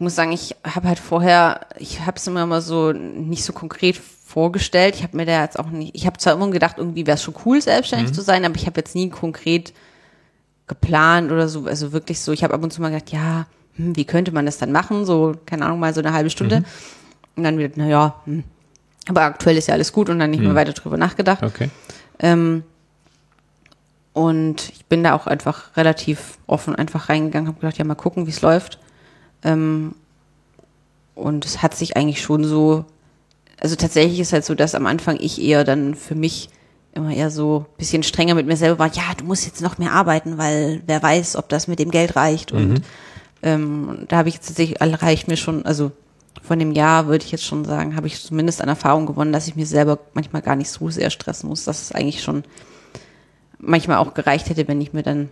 [SPEAKER 2] ich muss sagen, ich habe halt vorher, ich habe es immer mal so nicht so konkret vorgestellt. Ich habe mir da jetzt auch nicht, ich habe zwar immer gedacht, irgendwie wäre es schon cool, selbstständig mhm. zu sein, aber ich habe jetzt nie konkret geplant oder so, also wirklich so, ich habe ab und zu mal gedacht, ja, hm, wie könnte man das dann machen? So, keine Ahnung, mal so eine halbe Stunde. Mhm. Und dann wieder, naja, hm. Aber aktuell ist ja alles gut und dann nicht mhm. mehr weiter drüber nachgedacht.
[SPEAKER 1] Okay.
[SPEAKER 2] Ähm, und ich bin da auch einfach relativ offen einfach reingegangen, habe gedacht, ja, mal gucken, wie es läuft. Ähm, und es hat sich eigentlich schon so, also tatsächlich ist halt so, dass am Anfang ich eher dann für mich immer eher so ein bisschen strenger mit mir selber war, ja, du musst jetzt noch mehr arbeiten, weil wer weiß, ob das mit dem Geld reicht. Und mhm. ähm, da habe ich tatsächlich, reicht mir schon, also von dem Jahr würde ich jetzt schon sagen, habe ich zumindest an Erfahrung gewonnen, dass ich mir selber manchmal gar nicht so sehr stressen muss, dass es eigentlich schon manchmal auch gereicht hätte, wenn ich mir dann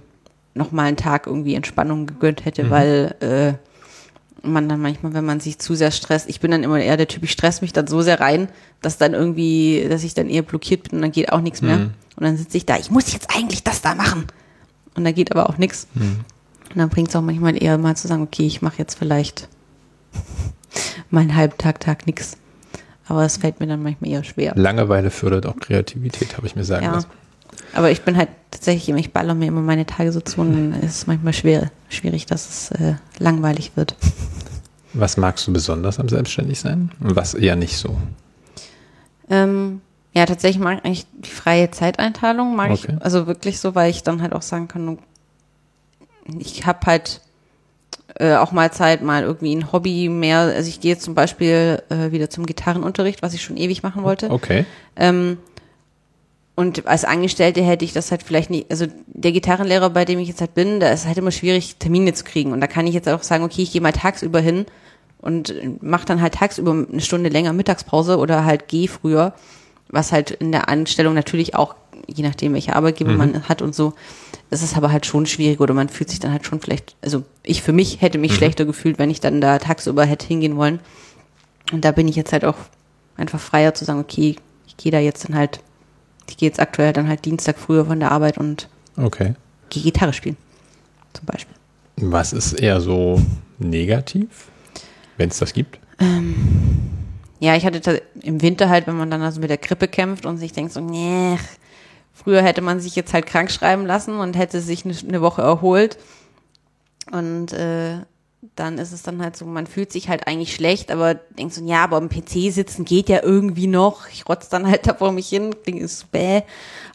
[SPEAKER 2] noch mal einen Tag irgendwie Entspannung gegönnt hätte, mhm. weil äh, man dann manchmal, wenn man sich zu sehr stresst, ich bin dann immer eher der Typ, ich stress mich dann so sehr rein, dass dann irgendwie, dass ich dann eher blockiert bin und dann geht auch nichts mehr. Mhm. Und dann sitze ich da, ich muss jetzt eigentlich das da machen. Und da geht aber auch nichts. Mhm. Und dann bringt es auch manchmal eher mal zu sagen, okay, ich mache jetzt vielleicht meinen halben Tag, nichts. Aber es fällt mir dann manchmal eher schwer.
[SPEAKER 1] Langeweile fördert auch Kreativität, habe ich mir sagen ja. lassen.
[SPEAKER 2] Aber ich bin halt tatsächlich, ich baller mir immer meine Tage so zu und dann ist es manchmal schwer, schwierig, dass es äh, langweilig wird.
[SPEAKER 1] Was magst du besonders am Selbstständigsein und was eher nicht so?
[SPEAKER 2] Ähm, ja, tatsächlich mag ich eigentlich die freie Zeiteinteilung, mag okay. ich also wirklich so, weil ich dann halt auch sagen kann, ich habe halt äh, auch mal Zeit, mal irgendwie ein Hobby mehr. Also ich gehe jetzt zum Beispiel äh, wieder zum Gitarrenunterricht, was ich schon ewig machen wollte.
[SPEAKER 1] Okay.
[SPEAKER 2] Ähm, und als Angestellte hätte ich das halt vielleicht nicht, also der Gitarrenlehrer, bei dem ich jetzt halt bin, da ist halt immer schwierig, Termine zu kriegen. Und da kann ich jetzt auch sagen, okay, ich gehe mal tagsüber hin und mache dann halt tagsüber eine Stunde länger Mittagspause oder halt gehe früher, was halt in der Anstellung natürlich auch, je nachdem, welche Arbeitgeber mhm. man hat und so, ist es aber halt schon schwierig oder man fühlt sich dann halt schon vielleicht, also ich für mich hätte mich mhm. schlechter gefühlt, wenn ich dann da tagsüber hätte hingehen wollen. Und da bin ich jetzt halt auch einfach freier zu sagen, okay, ich gehe da jetzt dann halt ich gehe jetzt aktuell dann halt Dienstag früher von der Arbeit und
[SPEAKER 1] okay.
[SPEAKER 2] gehe Gitarre spielen. Zum Beispiel.
[SPEAKER 1] Was ist eher so negativ, wenn es das gibt?
[SPEAKER 2] Ähm, ja, ich hatte im Winter halt, wenn man dann also mit der Grippe kämpft und sich denkt so, nee, früher hätte man sich jetzt halt krank schreiben lassen und hätte sich eine, Woche erholt. Und äh, dann ist es dann halt so, man fühlt sich halt eigentlich schlecht, aber denkt so, ja, aber am PC sitzen geht ja irgendwie noch. Ich rotz dann halt da vor mich hin, klingt ist bäh.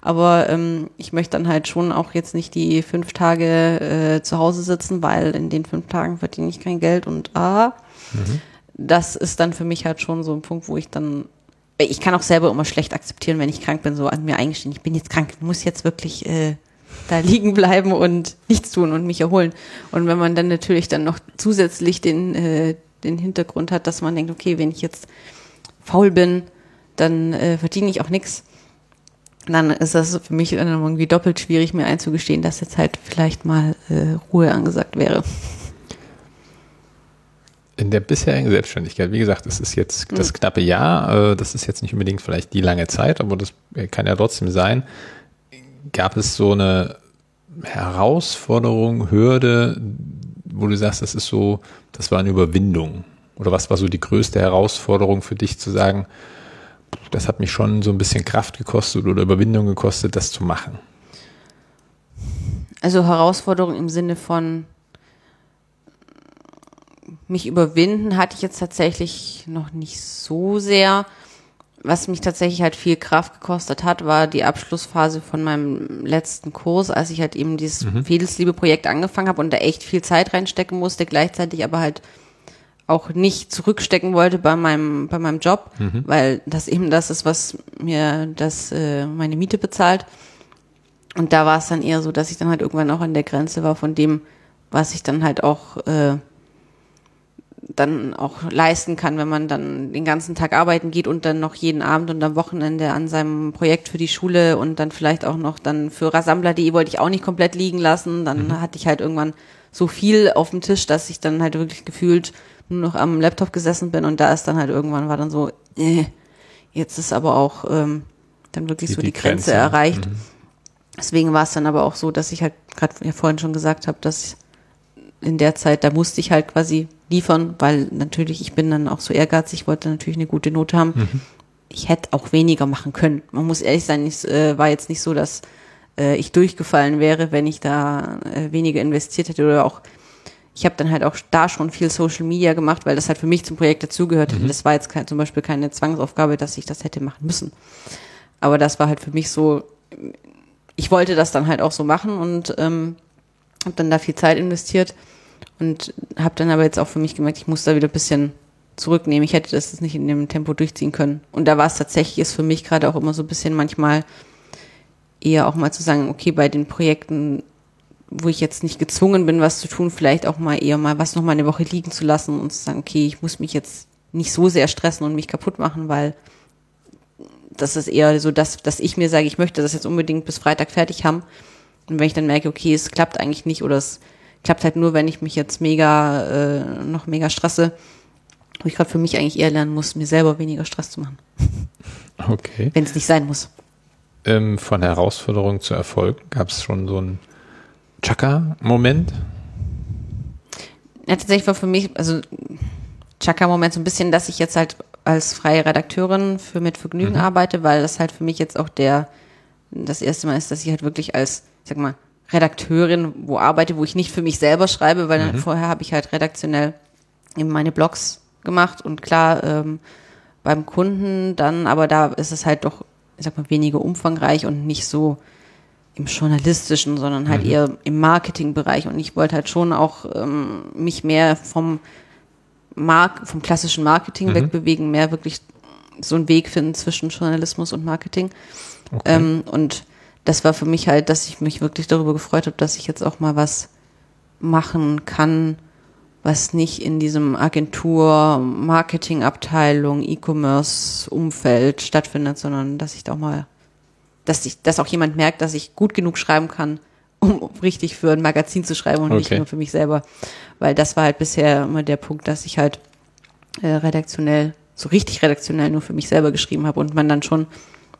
[SPEAKER 2] Aber ähm, ich möchte dann halt schon auch jetzt nicht die fünf Tage äh, zu Hause sitzen, weil in den fünf Tagen verdiene ich kein Geld und ah, mhm. das ist dann für mich halt schon so ein Punkt, wo ich dann ich kann auch selber immer schlecht akzeptieren, wenn ich krank bin, so an mir eingestehen, ich bin jetzt krank, muss jetzt wirklich äh, da liegen bleiben und nichts tun und mich erholen. Und wenn man dann natürlich dann noch zusätzlich den, äh, den Hintergrund hat, dass man denkt, okay, wenn ich jetzt faul bin, dann äh, verdiene ich auch nichts. dann ist das für mich irgendwie doppelt schwierig, mir einzugestehen, dass jetzt halt vielleicht mal äh, Ruhe angesagt wäre.
[SPEAKER 1] In der bisherigen Selbstständigkeit, wie gesagt, es ist jetzt das mhm. knappe Jahr, äh, das ist jetzt nicht unbedingt vielleicht die lange Zeit, aber das kann ja trotzdem sein. Gab es so eine Herausforderung, Hürde, wo du sagst, das ist so, das war eine Überwindung? Oder was war so die größte Herausforderung für dich zu sagen, das hat mich schon so ein bisschen Kraft gekostet oder Überwindung gekostet, das zu machen?
[SPEAKER 2] Also Herausforderung im Sinne von mich überwinden hatte ich jetzt tatsächlich noch nicht so sehr. Was mich tatsächlich halt viel Kraft gekostet hat, war die Abschlussphase von meinem letzten Kurs, als ich halt eben dieses mhm. Fädelsliebe-Projekt angefangen habe und da echt viel Zeit reinstecken musste, gleichzeitig aber halt auch nicht zurückstecken wollte bei meinem bei meinem Job, mhm. weil das eben das ist, was mir das äh, meine Miete bezahlt. Und da war es dann eher so, dass ich dann halt irgendwann auch an der Grenze war von dem, was ich dann halt auch äh, dann auch leisten kann, wenn man dann den ganzen Tag arbeiten geht und dann noch jeden Abend und am Wochenende an seinem Projekt für die Schule und dann vielleicht auch noch dann für Rasambler.de wollte ich auch nicht komplett liegen lassen. Dann mhm. hatte ich halt irgendwann so viel auf dem Tisch, dass ich dann halt wirklich gefühlt nur noch am Laptop gesessen bin und da ist dann halt irgendwann war dann so, äh, jetzt ist aber auch ähm, dann wirklich die, so die, die Grenze, Grenze, erreicht. Mhm. Deswegen war es dann aber auch so, dass ich halt gerade ja vorhin schon gesagt habe, dass in der Zeit, da musste ich halt quasi liefern, weil natürlich, ich bin dann auch so ehrgeizig, wollte natürlich eine gute Note haben. Mhm. Ich hätte auch weniger machen können. Man muss ehrlich sein, es äh, war jetzt nicht so, dass äh, ich durchgefallen wäre, wenn ich da äh, weniger investiert hätte oder auch ich habe dann halt auch da schon viel Social Media gemacht, weil das halt für mich zum Projekt dazugehört. Mhm. Das war jetzt kein, zum Beispiel keine Zwangsaufgabe, dass ich das hätte machen müssen. Aber das war halt für mich so, ich wollte das dann halt auch so machen und ähm, habe dann da viel Zeit investiert und habe dann aber jetzt auch für mich gemerkt, ich muss da wieder ein bisschen zurücknehmen. Ich hätte das nicht in dem Tempo durchziehen können. Und da war es tatsächlich, ist für mich gerade auch immer so ein bisschen manchmal eher auch mal zu sagen, okay, bei den Projekten, wo ich jetzt nicht gezwungen bin, was zu tun, vielleicht auch mal eher mal was noch mal eine Woche liegen zu lassen und zu sagen, okay, ich muss mich jetzt nicht so sehr stressen und mich kaputt machen, weil das ist eher so, dass, dass ich mir sage, ich möchte das jetzt unbedingt bis Freitag fertig haben. Und wenn ich dann merke, okay, es klappt eigentlich nicht oder es klappt halt nur, wenn ich mich jetzt mega, äh, noch mega stresse, wo ich gerade für mich eigentlich eher lernen muss, mir selber weniger Stress zu machen.
[SPEAKER 1] Okay.
[SPEAKER 2] Wenn es nicht sein muss.
[SPEAKER 1] Ähm, von Herausforderung zu Erfolg gab es schon so einen Chaka-Moment?
[SPEAKER 2] Ja, tatsächlich war für mich, also Chaka-Moment so ein bisschen, dass ich jetzt halt als freie Redakteurin für Mit Vergnügen mhm. arbeite, weil das halt für mich jetzt auch der, das erste Mal ist, dass ich halt wirklich als, sag mal, Redakteurin wo arbeite, wo ich nicht für mich selber schreibe, weil mhm. vorher habe ich halt redaktionell eben meine Blogs gemacht und klar ähm, beim Kunden dann, aber da ist es halt doch, ich sag mal, weniger umfangreich und nicht so im journalistischen, sondern halt mhm. eher im Marketingbereich. Und ich wollte halt schon auch ähm, mich mehr vom Mark vom klassischen Marketing mhm. wegbewegen, mehr wirklich so einen Weg finden zwischen Journalismus und Marketing. Okay. Ähm, und das war für mich halt, dass ich mich wirklich darüber gefreut habe, dass ich jetzt auch mal was machen kann, was nicht in diesem Agentur, Marketingabteilung, E-Commerce-Umfeld stattfindet, sondern dass ich da auch mal dass ich, dass auch jemand merkt, dass ich gut genug schreiben kann, um richtig für ein Magazin zu schreiben und okay. nicht nur für mich selber. Weil das war halt bisher immer der Punkt, dass ich halt äh, redaktionell, so richtig redaktionell nur für mich selber geschrieben habe und man dann schon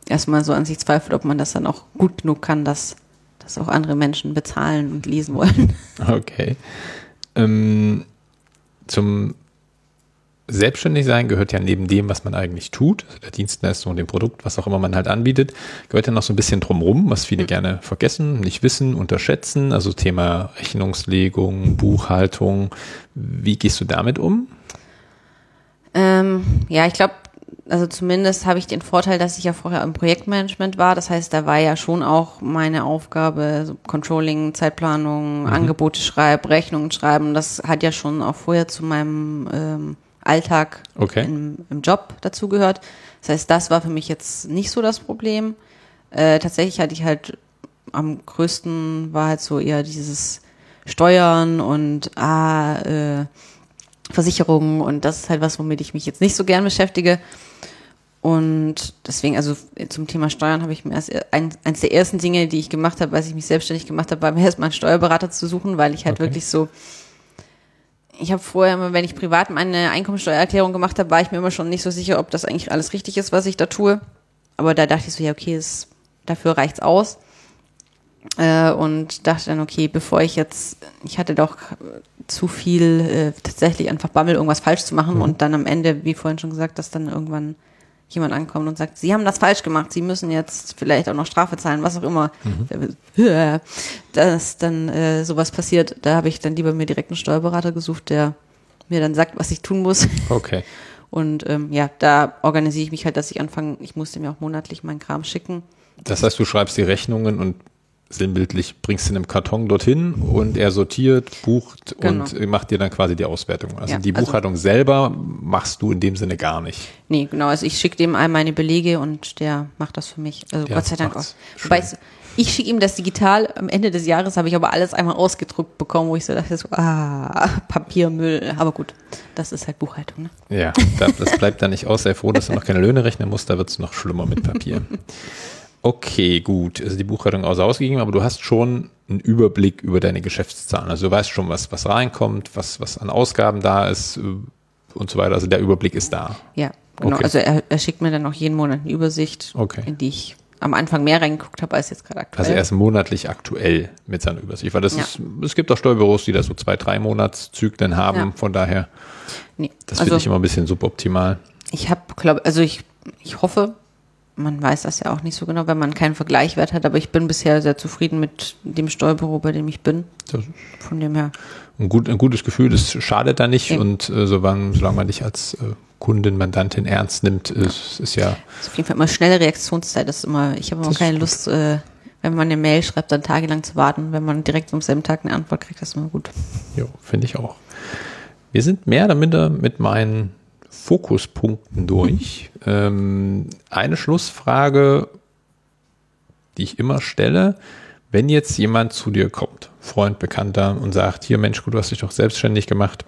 [SPEAKER 2] erstmal so an sich zweifelt, ob man das dann auch gut genug kann, dass das auch andere Menschen bezahlen und lesen wollen.
[SPEAKER 1] Okay. Ähm, zum selbstständig sein gehört ja neben dem, was man eigentlich tut, also der Dienstleistung, dem Produkt, was auch immer man halt anbietet, gehört ja noch so ein bisschen drumrum, was viele mhm. gerne vergessen, nicht wissen, unterschätzen. Also Thema Rechnungslegung, Buchhaltung. Wie gehst du damit um?
[SPEAKER 2] Ähm, ja, ich glaube, also zumindest habe ich den Vorteil, dass ich ja vorher im Projektmanagement war. Das heißt, da war ja schon auch meine Aufgabe, so Controlling, Zeitplanung, mhm. Angebote schreiben, Rechnungen schreiben. Das hat ja schon auch vorher zu meinem ähm, Alltag
[SPEAKER 1] okay.
[SPEAKER 2] im, im Job dazugehört. Das heißt, das war für mich jetzt nicht so das Problem. Äh, tatsächlich hatte ich halt am größten war halt so eher dieses Steuern und ah, äh, Versicherungen und das ist halt was, womit ich mich jetzt nicht so gern beschäftige. Und deswegen, also zum Thema Steuern habe ich mir erst ein, eins der ersten Dinge, die ich gemacht habe, als ich mich selbstständig gemacht habe, war mir erstmal einen Steuerberater zu suchen, weil ich halt
[SPEAKER 1] Okay.
[SPEAKER 2] wirklich so, ich habe vorher immer, wenn ich privat meine Einkommensteuererklärung gemacht habe, war ich mir immer schon nicht so sicher, ob das eigentlich alles richtig ist, was ich da tue. Aber da dachte ich so, ja, okay, es, dafür reicht's aus. Äh, und dachte dann, okay, bevor ich jetzt, ich hatte doch zu viel äh, tatsächlich einfach Bammel, irgendwas falsch zu machen und dann am Ende, wie vorhin schon gesagt, dass dann irgendwann jemand ankommt und sagt, Sie haben das falsch gemacht, Sie müssen jetzt vielleicht auch noch Strafe zahlen, was auch immer. Dass dann äh, sowas passiert, da habe ich dann lieber mir direkt einen Steuerberater gesucht, der mir dann sagt, was ich tun muss.
[SPEAKER 1] Okay.
[SPEAKER 2] Und ähm, ja, da organisiere ich mich halt, dass ich anfange, ich muss dem ja auch monatlich meinen Kram schicken.
[SPEAKER 1] Das heißt, du schreibst die Rechnungen und sinnbildlich bringst in einem Karton dorthin und er sortiert, bucht
[SPEAKER 2] Genau.
[SPEAKER 1] und macht dir dann quasi die Auswertung. Also
[SPEAKER 2] Ja,
[SPEAKER 1] die
[SPEAKER 2] also-
[SPEAKER 1] Buchhaltung selber machst du in dem Sinne gar nicht.
[SPEAKER 2] Nee, genau, also ich schicke dem all meine Belege und der macht das für mich. Also
[SPEAKER 1] Ja,
[SPEAKER 2] Gott sei Dank auch. Wobei ich schicke ihm das digital, am Ende des Jahres habe ich aber alles einmal ausgedruckt bekommen, wo ich so dachte, so, ah, Papiermüll. Aber gut, das ist halt Buchhaltung. Ne?
[SPEAKER 1] Ja, da- das bleibt da nicht aus. Sei froh, dass du noch keine Löhne rechnen musst, da wird es noch schlimmer mit Papier. Okay, gut. Also die Buchhaltung außer ausgegeben, aber du hast schon einen Überblick über deine Geschäftszahlen. Also du weißt schon, was, was reinkommt, was, was an Ausgaben da ist äh, und so weiter. Also der Überblick ist da.
[SPEAKER 2] Ja, genau.
[SPEAKER 1] Okay.
[SPEAKER 2] Also er, er schickt mir dann auch jeden Monat eine Übersicht,
[SPEAKER 1] Okay.
[SPEAKER 2] in die ich am Anfang mehr reingeguckt habe als jetzt gerade aktuell.
[SPEAKER 1] Also er ist monatlich aktuell mit seiner Übersicht. Weil das
[SPEAKER 2] Ja.
[SPEAKER 1] ist, es gibt auch Steuerbüros, die da so zwei, drei Monatszyklen haben.
[SPEAKER 2] Ja.
[SPEAKER 1] Von daher,
[SPEAKER 2] nee.
[SPEAKER 1] das
[SPEAKER 2] also
[SPEAKER 1] finde ich immer ein bisschen suboptimal.
[SPEAKER 2] ich habe, glaube also ich, ich hoffe, man weiß das ja auch nicht so genau, wenn man keinen Vergleichwert hat, aber ich bin bisher sehr zufrieden mit dem Steuerbüro, bei dem ich bin. Von dem her.
[SPEAKER 1] ein, gut, ein gutes Gefühl, das schadet da nicht.
[SPEAKER 2] Eben.
[SPEAKER 1] Und äh, solange, solange man dich als äh, Kundin, Mandantin ernst nimmt, ist, ist ja
[SPEAKER 2] Ist auf jeden Fall immer schnelle Reaktionszeit. Das ist immer, ich habe immer keine. Lust, äh, wenn man eine Mail schreibt, dann tagelang zu warten. Wenn man direkt am selben Tag eine Antwort kriegt, das ist immer gut.
[SPEAKER 1] Jo, finde ich auch. Wir sind mehr oder minder mit meinen Fokuspunkten durch. ähm, eine Schlussfrage, die ich immer stelle, wenn jetzt jemand zu dir kommt, Freund, Bekannter, und sagt, hier Mensch, gut, du hast dich doch selbstständig gemacht.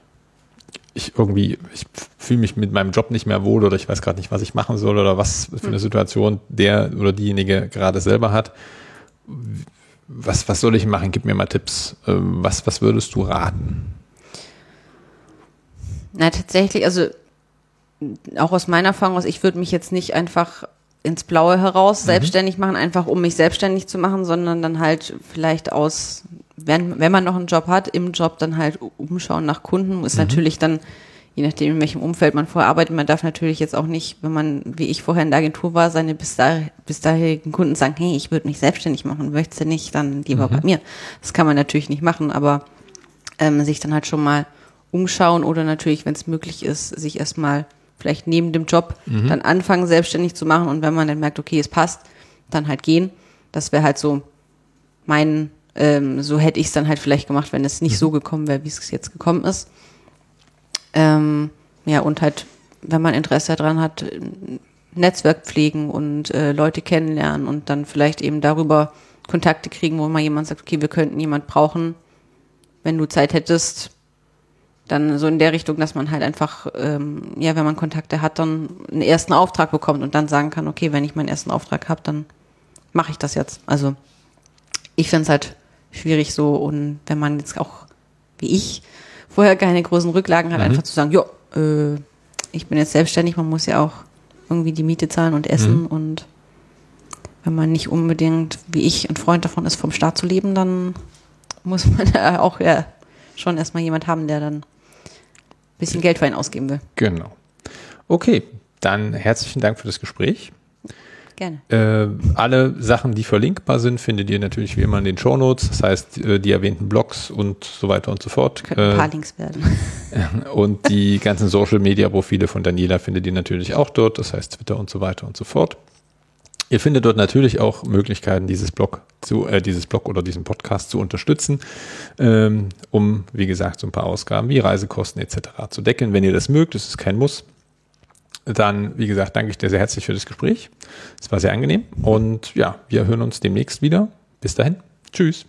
[SPEAKER 1] Ich irgendwie, ich fühle mich mit meinem Job nicht mehr wohl oder ich weiß gerade nicht, was ich machen soll oder was für eine Situation der oder diejenige gerade selber hat was, was soll ich machen? Gib mir mal Tipps. Ähm, Was, was würdest du raten?
[SPEAKER 2] Na, tatsächlich, also auch aus meiner Erfahrung aus, ich würde mich jetzt nicht einfach ins Blaue heraus selbstständig machen, einfach um mich selbstständig zu machen, sondern dann halt vielleicht aus, wenn, wenn man noch einen Job hat, im Job dann halt umschauen nach Kunden, ist natürlich dann, je nachdem, in welchem Umfeld man vorher arbeitet, man darf natürlich jetzt auch nicht, wenn man, wie ich vorher in der Agentur war, seine bis, da, bis dahin Kunden sagen, hey, ich würde mich selbstständig machen, möchtest du nicht, dann lieber bei mir. Das kann man natürlich nicht machen, aber ähm, sich dann halt schon mal umschauen oder natürlich, wenn es möglich ist, sich erstmal vielleicht neben dem Job dann anfangen, selbstständig zu machen und wenn man dann merkt, okay, es passt, dann halt gehen. Das wäre halt so mein, ähm, so hätte ich es dann halt vielleicht gemacht, wenn es nicht so gekommen wäre, wie es jetzt gekommen ist. Ähm, ja, und halt, wenn man Interesse daran hat, Netzwerk pflegen und äh, Leute kennenlernen und dann vielleicht eben darüber Kontakte kriegen, wo mal jemand sagt, okay, wir könnten jemand brauchen, wenn du Zeit hättest, dann so in der Richtung, dass man halt einfach, ähm, ja, wenn man Kontakte hat, dann einen ersten Auftrag bekommt und dann sagen kann, okay, wenn ich meinen ersten Auftrag habe, dann mache ich das jetzt. Also ich finde es halt schwierig so und wenn man jetzt auch, wie ich, vorher keine großen Rücklagen hat, einfach zu sagen, jo, äh, ich bin jetzt selbstständig, man muss ja auch irgendwie die Miete zahlen und essen und wenn man nicht unbedingt, wie ich, ein Freund davon ist, vom Staat zu leben, dann muss man da auch ja schon erstmal jemand haben, der dann bisschen Geld für einen ausgeben will.
[SPEAKER 1] Genau. Okay, dann herzlichen Dank für das Gespräch.
[SPEAKER 2] Gerne.
[SPEAKER 1] Äh, alle Sachen, die verlinkbar sind, findet ihr natürlich wie immer in den Shownotes. Das heißt, äh, die erwähnten Blogs und so weiter und so fort.
[SPEAKER 2] Könnten ein paar
[SPEAKER 1] Äh,
[SPEAKER 2] Links werden.
[SPEAKER 1] und die ganzen Social Media Profile von Daniela findet ihr natürlich auch dort. Das heißt Twitter und so weiter und so fort. Ihr findet dort natürlich auch Möglichkeiten, dieses Blog zu, äh, dieses Blog oder diesen Podcast zu unterstützen, ähm, um, wie gesagt, so ein paar Ausgaben wie Reisekosten etc. zu decken. Wenn ihr das mögt, das ist kein Muss, dann, wie gesagt, danke ich dir sehr herzlich für das Gespräch. Es war sehr angenehm und ja, wir hören uns demnächst wieder. Bis dahin. Tschüss.